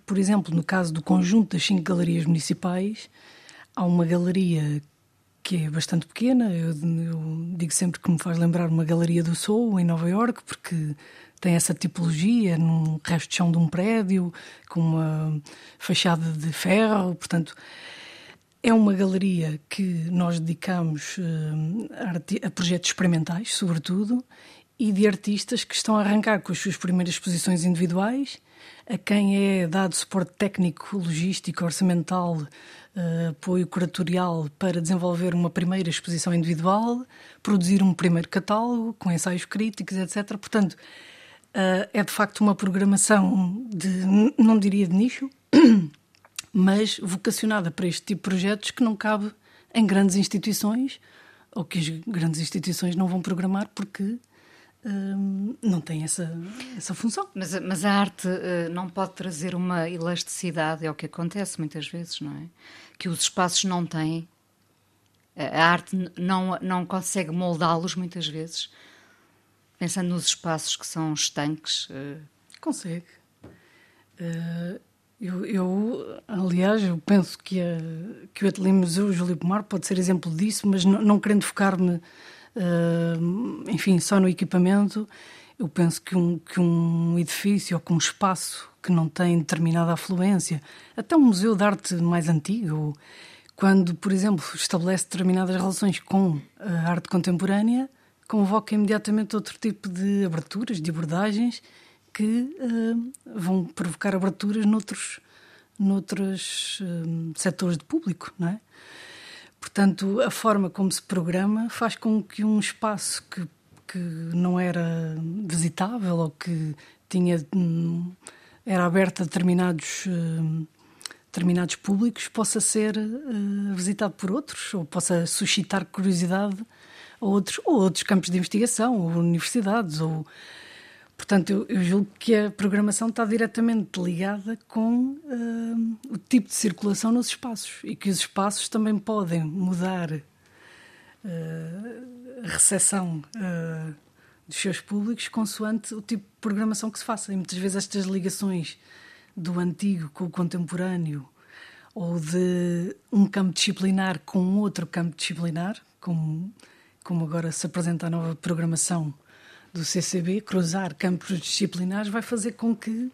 por exemplo, no caso do conjunto das cinco galerias municipais, há uma galeria que é bastante pequena. Eu, eu, digo sempre que me faz lembrar uma galeria do Soul em Nova York, porque tem essa tipologia num resto de chão de um prédio, com uma fachada de ferro, portanto. É uma galeria que nós dedicamos uh, a projetos experimentais, sobretudo, e de artistas que estão a arrancar com as suas primeiras exposições individuais, a quem é dado suporte técnico, logístico, orçamental, apoio curatorial para desenvolver uma primeira exposição individual, produzir um primeiro catálogo com ensaios críticos, etc. Portanto, uh, é de facto uma programação de, não diria de nicho, mas vocacionada para este tipo de projetos que não cabe em grandes instituições ou que as grandes instituições não vão programar porque Hum, não tem essa, essa função. Mas, mas a arte uh, não pode trazer uma elasticidade, é o que acontece muitas vezes, não é? Que os espaços não têm. A arte não, não consegue moldá-los muitas vezes, pensando nos espaços que são estanques. Uh... Consegue. Uh, eu, eu, aliás, eu penso que, a, que o Ateliê Museu Júlio Pomar pode ser exemplo disso, mas não, não querendo focar-me Enfim, só no equipamento, eu penso que um, que um edifício ou que um espaço que não tem determinada afluência, até um museu de arte mais antigo, quando, por exemplo, estabelece determinadas relações com a arte contemporânea, convoca imediatamente outro tipo de aberturas, de abordagens que uh, vão provocar aberturas noutros, noutros uh, setores de público, não é? Portanto, a forma como se programa faz com que um espaço que, que não era visitável ou que tinha hum, era aberto a determinados hum, determinados públicos possa ser uh, visitado por outros ou possa suscitar curiosidade a outros ou outros campos de investigação ou universidades ou Portanto, eu, julgo que a programação está diretamente ligada com uh, o tipo de circulação nos espaços e que os espaços também podem mudar uh, a recepção uh, dos seus públicos consoante o tipo de programação que se faça. E muitas vezes estas ligações do antigo com o contemporâneo ou de um campo disciplinar com outro campo disciplinar, como, como agora se apresenta a nova programação do CCB, cruzar campos disciplinares, vai fazer com que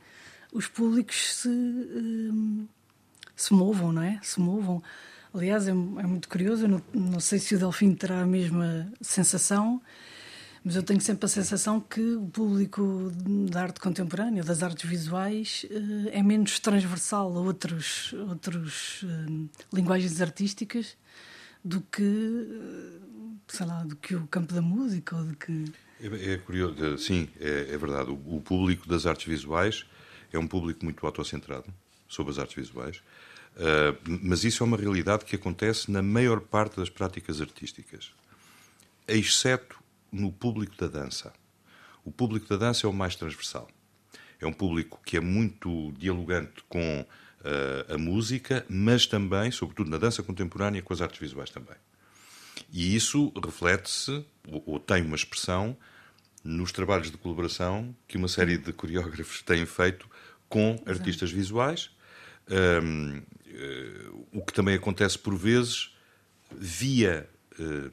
os públicos se, um, se movam, não é? Se movam. Aliás, é, é muito curioso, eu não, não, sei se o Delfim terá a mesma sensação, mas eu tenho sempre a sensação que o público da arte contemporânea, das artes visuais, uh, é menos transversal a outros, outros uh, linguagens artísticas do que, uh, sei lá, do que o campo da música ou do que... É, é curioso, eh, sim, é, é verdade. O, o, público das artes visuais é um público muito autocentrado sobre as artes visuais, uh, mas isso é uma realidade que acontece na maior parte das práticas artísticas, exceto no público da dança. O público da dança é o mais transversal. É um público que é muito dialogante com uh, a música, mas também, sobretudo na dança contemporânea, com as artes visuais também. E isso reflete-se, ou, ou tem uma expressão, nos trabalhos de colaboração que uma série de coreógrafos têm feito com artistas visuais, um, uh, eh, o que também acontece por vezes via uh,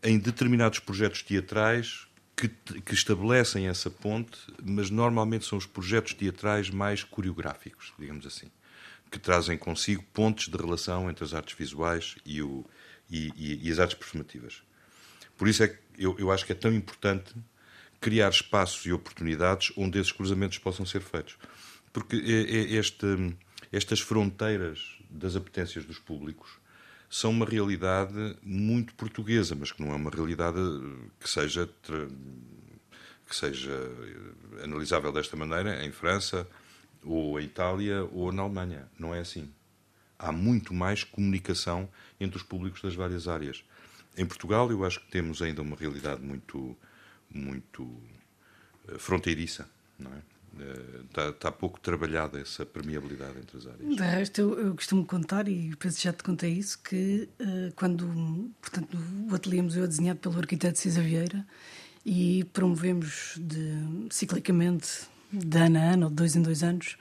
em determinados projetos teatrais que, que, estabelecem essa ponte, mas normalmente são os projetos teatrais mais coreográficos, digamos assim, que trazem consigo pontes de relação entre as artes visuais e o, e, e, e as artes performativas. Por isso é que eu, eu acho que é tão importante criar espaços e oportunidades onde esses cruzamentos possam ser feitos. Porque este, estas fronteiras das apetências dos públicos são uma realidade muito portuguesa, mas que não é uma realidade que seja, que seja analisável desta maneira em França, ou em Itália, ou na Alemanha. Não é assim há muito mais comunicação entre os públicos das várias áreas. Em Portugal, eu acho que temos ainda uma realidade muito, muito eh, fronteiriça, não é? Está, eh, está, pouco trabalhada essa permeabilidade entre as áreas. De resto, eu, eu costumo contar, e penso já te contei isso, que uh, quando portanto, o ateliê museu é desenhado pelo arquiteto Cisa Vieira e promovemos de, ciclicamente, de ano a ano, ou de dois em dois anos,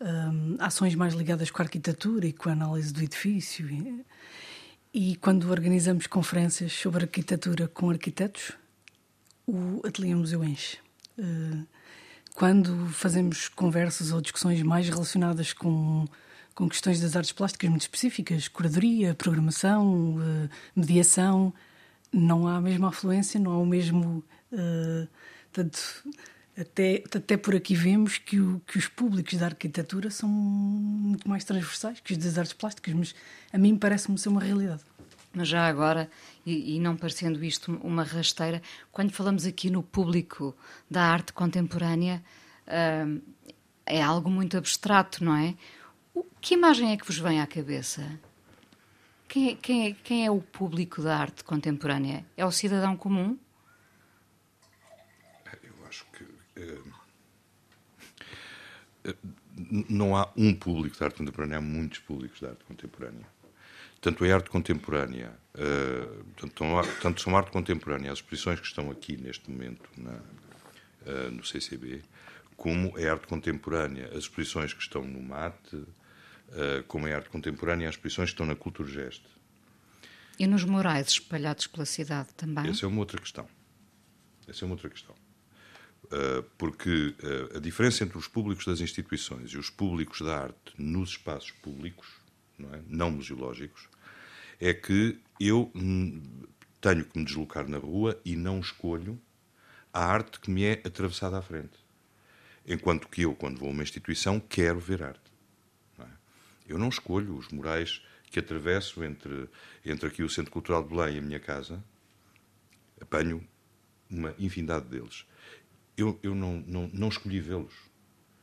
um, ações mais ligadas com a arquitetura e com a análise do edifício. E, E quando organizamos conferências sobre arquitetura com arquitetos, o Ateliê Museu enche. Uh, quando fazemos conversas ou discussões mais relacionadas com, com questões das artes plásticas muito específicas, curadoria, programação, uh, mediação, não há a mesma afluência, não há o mesmo. Uh, tanto, até, até por aqui vemos que, o, que os públicos da arquitetura são muito mais transversais que os das artes plásticas, mas a mim parece-me ser uma realidade. Mas já agora, e, e, não parecendo isto uma rasteira, quando falamos aqui no público da arte contemporânea, uh, é algo muito abstrato, não é? O, que imagem é que vos vem à cabeça? Quem é, quem, é, quem é o público da arte contemporânea? É o cidadão comum? Eu acho que. Uh, não há um público da arte contemporânea, há muitos públicos da arte contemporânea tanto a arte contemporânea, uh, tanto, tanto são arte contemporânea as exposições que estão aqui neste momento na, uh, no CCB, como é arte contemporânea as exposições que estão no MAT, uh, como é arte contemporânea as exposições que estão na Cultura Geste. E nos murais espalhados pela cidade também? Essa é uma outra questão. Essa é uma outra questão. Porque a diferença entre os públicos das instituições e os públicos da arte nos espaços públicos, não, é? não museológicos, é que eu tenho que me deslocar na rua e não escolho a arte que me é atravessada à frente. Enquanto que eu, quando vou a uma instituição, quero ver arte. Não é? Eu não escolho os murais que atravesso entre, entre aqui o Centro Cultural de Belém e a minha casa, apanho uma infinidade deles. Eu, eu não, não, não escolhi vê-los.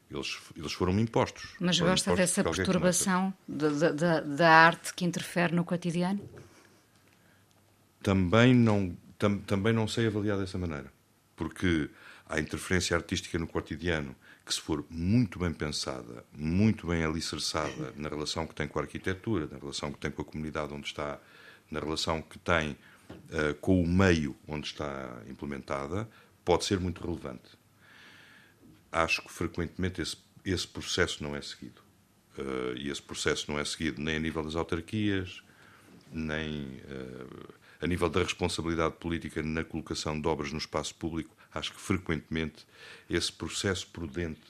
Eles, eles foram impostos. Mas foram gosta impostos dessa perturbação da, da, da, arte que interfere no cotidiano? Também não, tam, também não sei avaliar dessa maneira. Porque há interferência artística no cotidiano que, se for muito bem pensada, muito bem alicerçada na relação que tem com a arquitetura, na relação que tem com a comunidade onde está, na relação que tem uh, com o meio onde está implementada, pode ser muito relevante acho que frequentemente esse, esse processo não é seguido. Uh, e esse processo não é seguido nem a nível das autarquias, nem uh, a nível da responsabilidade política na colocação de obras no espaço público. Acho que frequentemente esse processo prudente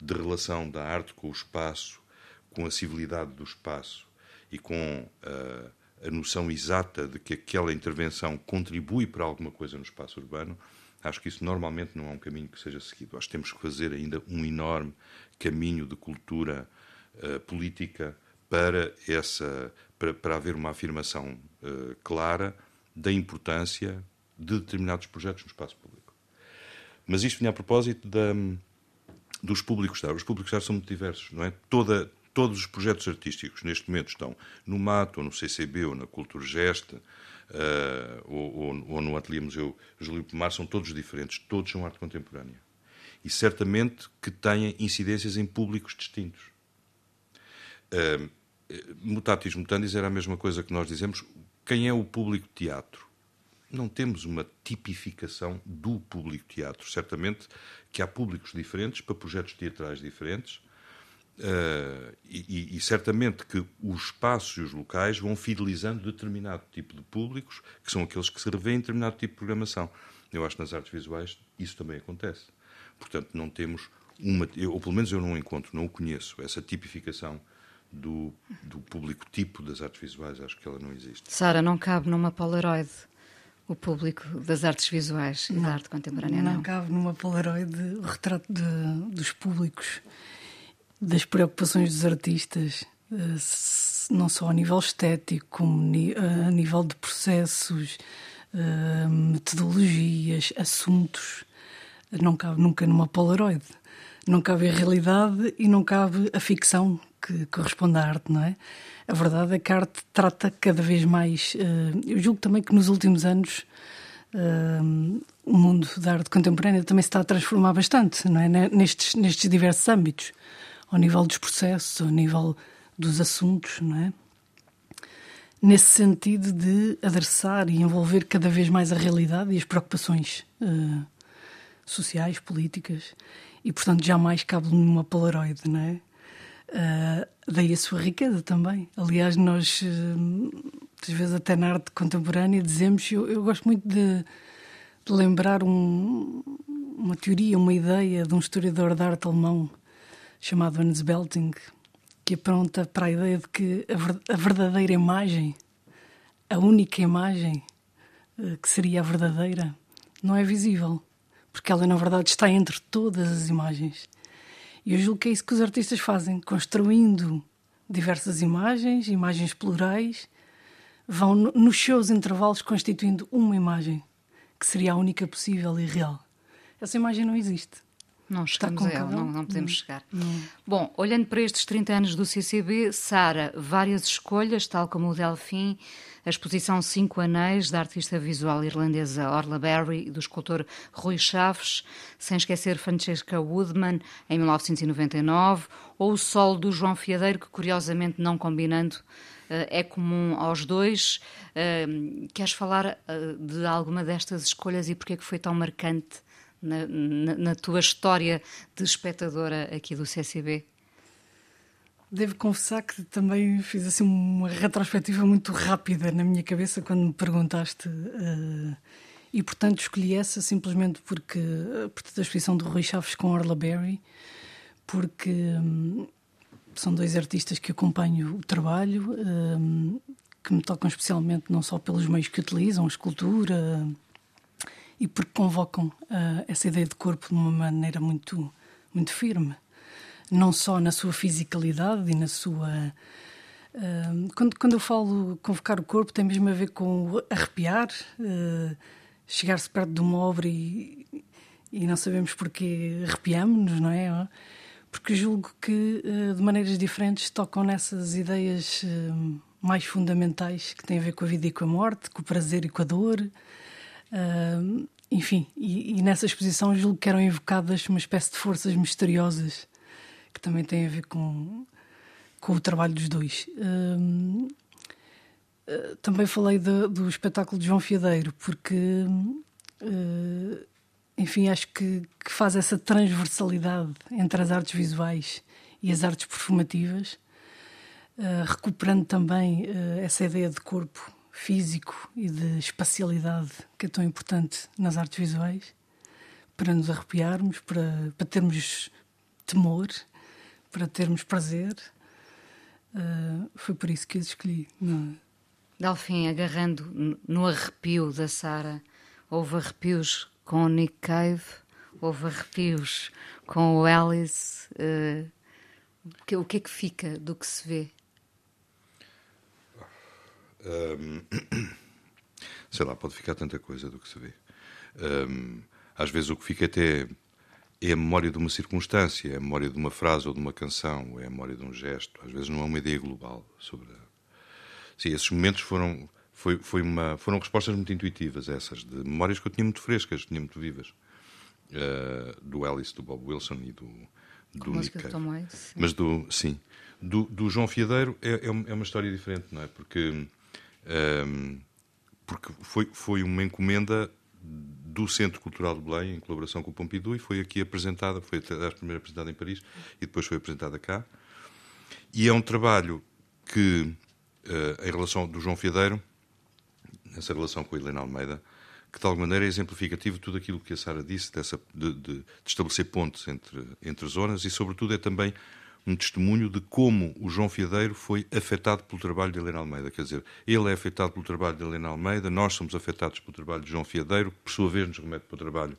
de relação da arte com o espaço, com a civilidade do espaço e com uh, a noção exata de que aquela intervenção contribui para alguma coisa no espaço urbano, Acho que isso normalmente não é um caminho que seja seguido. Acho que temos que fazer ainda um enorme caminho de cultura uh, política para, essa, para, para haver uma afirmação uh, clara da importância de determinados projetos no espaço público. Mas isto vinha a propósito da, dos públicos de arte. Os públicos de arte são muito diversos, não é? Toda, todos os projetos artísticos neste momento estão no MAT, ou no CCB, ou na Cultura Geste, ou, ou, ou, no Ateliê Museu Júlio Pomar, são todos diferentes, todos são arte contemporânea. E certamente que têm incidências em públicos distintos. Uh, mutatis mutandis era a mesma coisa que nós dizemos. Quem é o público teatro? Não temos uma tipificação do público teatro. Certamente que há públicos diferentes para projetos teatrais diferentes, Uh, e, e, certamente que os espaços e os locais vão fidelizando determinado tipo de públicos, que são aqueles que se revêem em determinado tipo de programação. Eu acho que nas artes visuais isso também acontece. Portanto, não temos uma, ou pelo menos eu não encontro, não o conheço, essa tipificação do, do público tipo das artes visuais, acho que ela não existe. Sara, não cabe numa Polaroid o público das artes visuais e da arte contemporânea, não? Não cabe numa Polaroid o retrato de, dos públicos das preocupações dos artistas, eh, não só a nível estético, como eh, a nível de processos, eh, metodologias, assuntos. Não cabe nunca numa Polaroid. Não cabe a realidade e não cabe a ficção que corresponde à arte, não é? A verdade é que a arte trata cada vez mais. Eu julgo também que nos últimos anos o mundo da arte contemporânea também se está a transformar bastante, não é? Nestes, nestes diversos âmbitos ao nível dos processos, ao nível dos assuntos, não é? Nesse sentido de adressar e envolver cada vez mais a realidade e as preocupações uh, sociais, políticas, e portanto jamais cabe numa Polaroid, não é? Uh, daí a sua riqueza também. Aliás, nós, às vezes, até na arte contemporânea, dizemos. Eu, eu gosto muito de, de lembrar um, uma teoria, uma ideia de um historiador de arte alemão chamado Hans Belting, que apronta para a ideia de que a verdadeira imagem, a única imagem uh, que seria a verdadeira, não é visível, porque ela, na verdade, está entre todas as imagens. E eu julgo que é isso que os artistas fazem, construindo diversas imagens, imagens plurais, vão nos seus intervalos constituindo uma imagem, que seria a única possível e real. Essa imagem não existe. Não chegamos a ela, não, não podemos não. chegar. Não. Bom, olhando para estes 30 anos do CCB, Sara, várias escolhas, tal como o Delfim, a exposição Cinco Anéis, da artista visual irlandesa Orla Berry e do escultor Rui Chaves, sem esquecer Francesca Woodman, em 1999, ou O Sol do João Fiadeiro, que curiosamente não combinando eh, é comum aos dois. Eh, queres falar eh, de alguma destas escolhas e porquê que foi tão marcante na, na, na tua história de espectadora aqui do CCB? Devo confessar que também fiz assim uma retrospectiva muito rápida na minha cabeça quando me perguntaste. Uh, e portanto escolhi essa simplesmente porque portanto, a exposição do Rui Chaves com Orla Berry, porque um, são dois artistas que acompanho o trabalho, um, que me tocam especialmente não só pelos meios que utilizam, escultura, e porque convocam uh, essa ideia de corpo de uma maneira muito, muito firme, não só na sua fisicalidade e na sua. Uh, quando, quando eu falo convocar o corpo, tem mesmo a ver com arrepiar, uh, chegar-se perto de uma obra e, e não sabemos porque arrepiamos-nos, não é? Porque julgo que de maneiras diferentes tocam nessas ideias mais fundamentais que têm a ver com a vida e com a morte, com o prazer e com a dor. Uh, enfim, e, e, nessa exposição julgo que eram evocadas uma espécie de forças misteriosas que também têm a ver com, com o trabalho dos dois. Uh, também falei de, do espetáculo de João Fiadeiro, porque, enfim, acho que, que, faz essa transversalidade entre as artes visuais e as artes performativas, recuperando também essa ideia de corpo físico e de espacialidade que é tão importante nas artes visuais para nos arrepiarmos, para, para termos temor, para termos prazer. Uh, foi por isso que eu escolhi. Não. É? Delfim, agarrando no arrepio da Sara, houve arrepios com o Nick Cave, houve arrepios com o Alice. Uh, o que é que fica do que se vê? Um, sei lá, pode ficar tanta coisa do que se vê. Um, às vezes o que fica até é a memória de uma circunstância, é a memória de uma frase ou de uma canção, é a memória de um gesto. Às vezes não é uma ideia global sobre. A... Sim, esses momentos foram foi, foi uma, foram respostas muito intuitivas essas de memórias que eu tinha muito frescas, tinha muito vivas uh, do Alice, do Bob Wilson e do do Nick Cave. Mas do sim do, do João Fiadeiro é, é, é uma história diferente, não é? Porque um, porque foi, foi uma encomenda do Centro Cultural de Belém, em colaboração com o Pompidou, e foi aqui apresentada, foi a primeira apresentada em Paris e depois foi apresentada cá. E é um trabalho que, uh, em relação do João Fiadeiro, nessa relação com a Helena Almeida, que de alguma maneira é exemplificativo de tudo aquilo que a Sara disse, dessa, de, de, de estabelecer pontes entre, entre zonas e, sobretudo, é também um testemunho de como o João Fiadeiro foi afetado pelo trabalho de Helena Almeida. Quer dizer, ele é afetado pelo trabalho de Helena Almeida, nós somos afetados pelo trabalho de João Fiadeiro, que por sua vez nos remete para o trabalho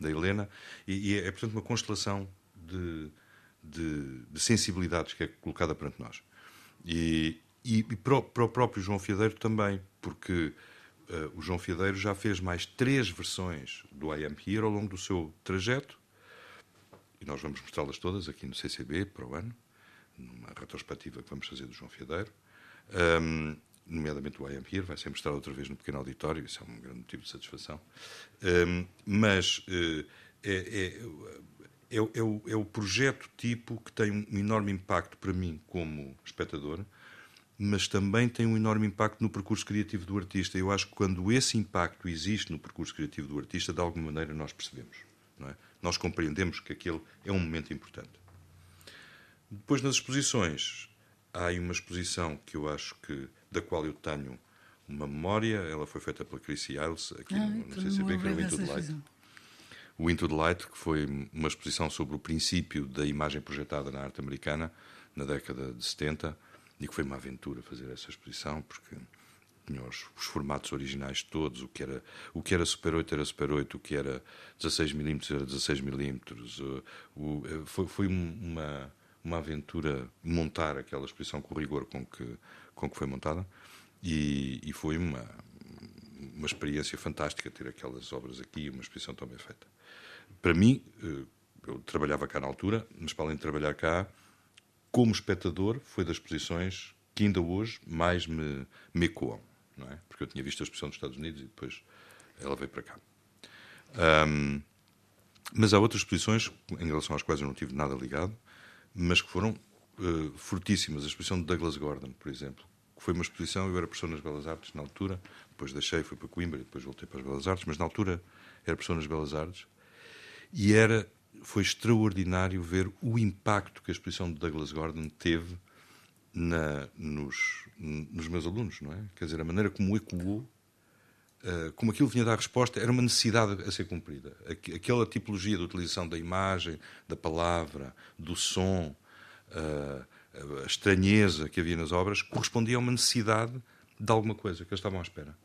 da Helena, e, e é, é, portanto, uma constelação de, de, de, sensibilidades que é colocada perante nós. E, e, e para, o, para, o, próprio João Fiadeiro também, porque uh, o João Fiadeiro já fez mais três versões do I Am Here ao longo do seu trajeto, e nós vamos mostrá-las todas aqui no CCB para o ano, numa retrospectiva que vamos fazer do João Fiadeiro. Um, nomeadamente o I Am Here, vai ser mostrado outra vez no pequeno auditório, isso é um grande motivo de satisfação. Um, mas uh, é, é, é, é, o, é o projeto tipo que tem um enorme impacto para mim como espectador, mas também tem um enorme impacto no percurso criativo do artista. Eu acho que quando esse impacto existe no percurso criativo do artista, de alguma maneira nós percebemos. Não é? Nós compreendemos que aquele é um momento importante. Depois, nas exposições, há aí uma exposição que eu acho que, da qual eu tenho uma memória. Ela foi feita pela Chrissy Iles, aqui Ah, no, no CCB, que era o lembro Into the Light. O Into the Light, que foi uma exposição sobre o princípio da imagem projetada na arte americana na década de 70 e que foi uma aventura fazer essa exposição porque os, os formatos originais todos, o que era o que era Super 8 era Super 8, o que era 16 mm era 16 mm. O, o, foi foi um- uma uma aventura montar aquela exposição com o rigor com que com que foi montada e, e foi uma uma experiência fantástica ter aquelas obras aqui, uma exposição tão bem feita. Para mim, eh, eu trabalhava cá na altura, mas para além de trabalhar cá, como espectador, foi das exposições que ainda hoje mais me, me ecoam, não é? Porque eu tinha visto a exposição dos Estados Unidos e depois ela veio para cá. Ahm, mas há outras exposições em relação às quais eu não tive nada ligado, mas que foram eh, fortíssimas. A exposição de Douglas Gordon, por exemplo, que foi uma exposição, eu era professor nas Belas Artes na altura, depois deixei, fui para Coimbra e depois voltei para as Belas Artes, mas na altura era professor nas Belas Artes e era foi extraordinário ver o impacto que a exposição de Douglas Gordon teve na, nos, nos meus alunos, não é? Quer dizer, a maneira como ecoou Uh, como aquilo vinha dar resposta, era uma necessidade a ser cumprida. Aqu- Aquela tipologia de utilização da imagem, da palavra, do som, uh, a estranheza que havia nas obras, correspondia a uma necessidade de alguma coisa que eles estavam à espera.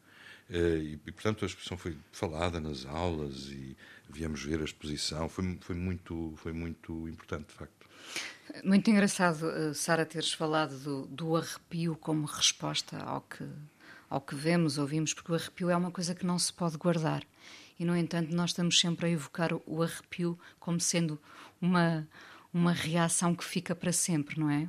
Uh, E, portanto, a exposição foi falada nas aulas e viemos ver a exposição. Foi, foi, muito, foi muito importante, de facto. Muito engraçado, eh, Sara, teres falado do, do arrepio como resposta ao que, ao que vemos, ouvimos, porque o arrepio é uma coisa que não se pode guardar. E, no entanto, nós estamos sempre a evocar o, arrepio como sendo uma, uma reação que fica para sempre, não é?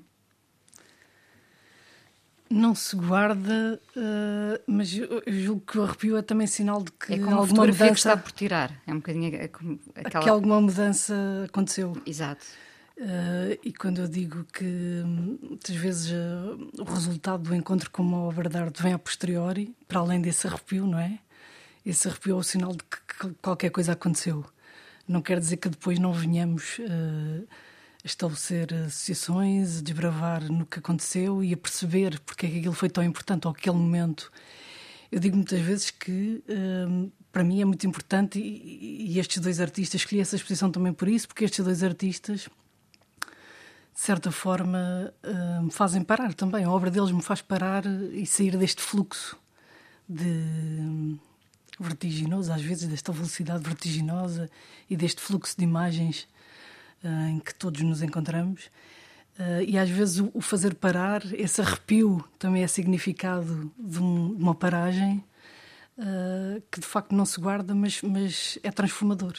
Não se guarda, eh, mas eu julgo que o arrepio é também sinal de que É como alguma fotografia que está mudança, por tirar. É um bocadinho é aquela... que alguma mudança aconteceu. Exato. Eh, e quando eu digo que hum, muitas vezes eh, o resultado do encontro com uma obra de arte vem a posteriori, para além desse arrepio, não é? Esse arrepio é o sinal de que que qualquer coisa aconteceu. Não quer dizer que depois não venhamos estabelecer associações, desbravar no que aconteceu e a perceber porque é que aquilo foi tão importante ou aquele momento. Eu digo muitas vezes que hum, para mim é muito importante e, e estes dois artistas, escolhi essa exposição também por isso, porque estes dois artistas de certa forma, eh, me fazem parar também. A obra deles me faz parar e sair deste fluxo de hum, vertiginoso, às vezes, desta velocidade vertiginosa e deste fluxo de imagens em que todos nos encontramos. Eh, e às vezes o, fazer parar, esse arrepio também é significado de, um- uma paragem eh, que de facto não se guarda, mas, mas é transformador.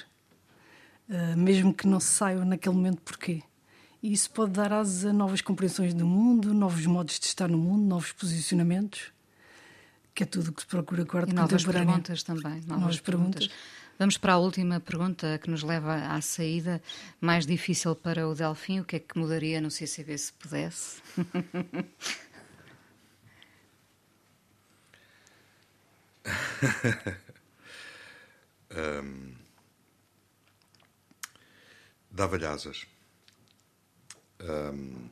Mesmo que não se saiba naquele momento porquê. E isso pode dar asas a novas compreensões do mundo, novos modos de estar no mundo, novos posicionamentos, que é tudo o que se procura com a arte E novas contemporânea. perguntas também. Novas, Novas perguntas. perguntas. Vamos para a última pergunta que nos leva à saída mais difícil para o Delfim. O que é que mudaria no CCB se pudesse? Dava-lhe asas. Hum,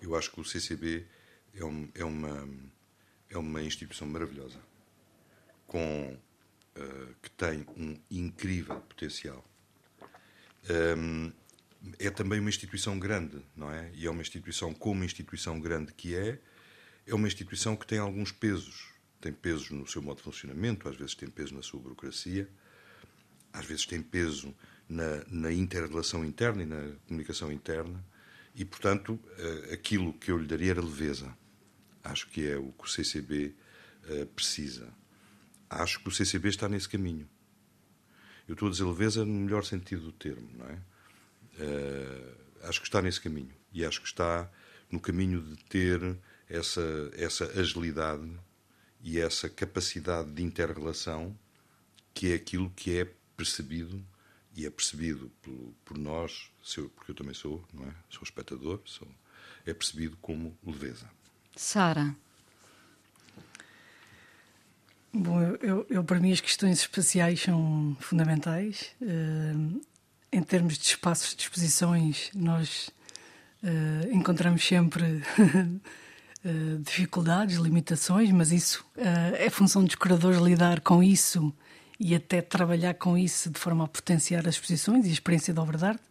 eu acho que o CCB é, um- é uma, é uma instituição maravilhosa, com, eh, que tem um incrível potencial. Hum, é também uma instituição grande, não é? E é uma instituição, como instituição grande que é, é uma instituição que tem alguns pesos. Tem pesos no seu modo de funcionamento, às vezes tem peso na sua burocracia, às vezes tem peso na, na inter-relação interna e na comunicação interna, e, portanto, eh, aquilo que eu lhe daria era leveza. Acho que é o que o CCB eh, precisa. Acho que o CCB está nesse caminho. Eu estou a dizer leveza no melhor sentido do termo, não é? Eh, acho que está nesse caminho. E acho que está no caminho de ter essa, essa agilidade e essa capacidade de inter-relação que é aquilo que é percebido e é percebido por, por nós, porque eu também sou, não é? Sou espectador, sou, é percebido como leveza. Sara, Bom, eu, eu- eu, para mim as questões espaciais são fundamentais. Eh, em termos de espaços de exposições, nós Uh, encontramos sempre uh, dificuldades, limitações, mas isso uh, é função dos curadores lidar com isso e até trabalhar com isso de forma a potenciar as exposições e a experiência da obra de arte.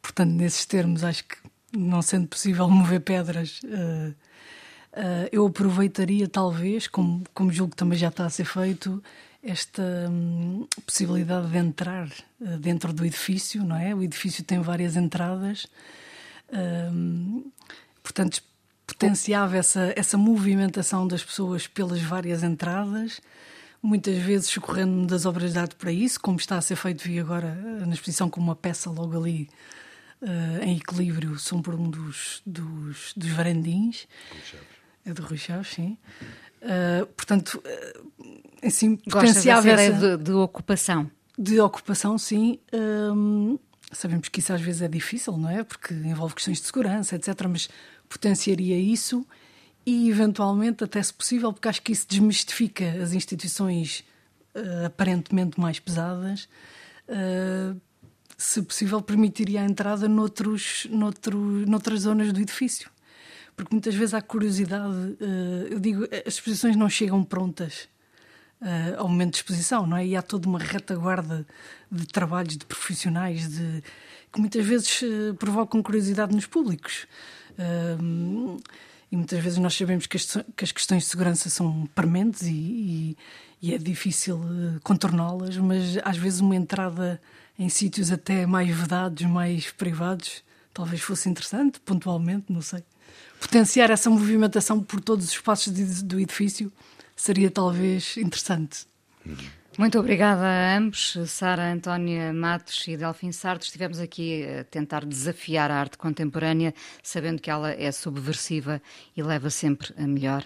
Portanto, nesses termos, acho que não sendo possível mover pedras, eu aproveitaria talvez, como, como julgo que também já está a ser feito, esta hum, possibilidade de entrar uh, dentro do edifício, não é? O edifício tem várias entradas, hum, portanto, potenciava essa, essa movimentação das pessoas pelas várias entradas, muitas vezes socorrendo das obras de arte para isso, como está a ser feito, vi agora eh, na exposição com uma peça logo ali. Uh, em equilíbrio, são por um dos, dos, dos varandins. É do Rui Chaves, sim. Uh, portanto, uh, assim, potenciava essa ideia de, de, ocupação. De ocupação, sim. Um, sabemos que isso às vezes é difícil, não é? Porque envolve questões de segurança, etc. Mas potenciaria isso e, eventualmente, até se possível, porque acho que isso desmistifica as instituições uh, aparentemente mais pesadas. Uh, se possível, permitiria a entrada noutros, noutro, noutras zonas do edifício. Porque muitas vezes há curiosidade. Uh, eu digo, as exposições não chegam prontas uh, ao momento de exposição, não é? E há toda uma retaguarda de trabalhos de profissionais de, que muitas vezes uh, provocam curiosidade nos públicos. Uh, e muitas vezes nós sabemos que as, que as questões de segurança são prementes e, e é difícil contorná-las, mas às vezes uma entrada em sítios até mais vedados, mais privados, talvez fosse interessante, pontualmente, não sei. Potenciar essa movimentação por todos os espaços do edifício seria talvez interessante. Muito obrigada a ambos, Sara Antónia Matos e Delfim Sardo. Estivemos aqui a tentar desafiar a arte contemporânea, sabendo que ela é subversiva e leva sempre a melhor.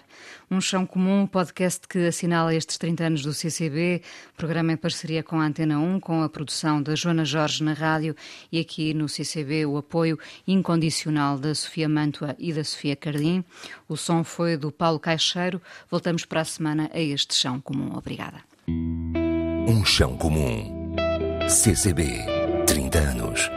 Um Chão Comum, podcast que assinala estes 30 anos do CCB, programa em parceria com a Antena 1, com a produção da Joana Jorge na rádio e aqui no CCB o apoio incondicional da Sofia Mantua e da Sofia Cardim. O som foi do Paulo Caixeiro. Voltamos para a semana a este Chão Comum. Obrigada. Chão comum. CCB, 30 anos.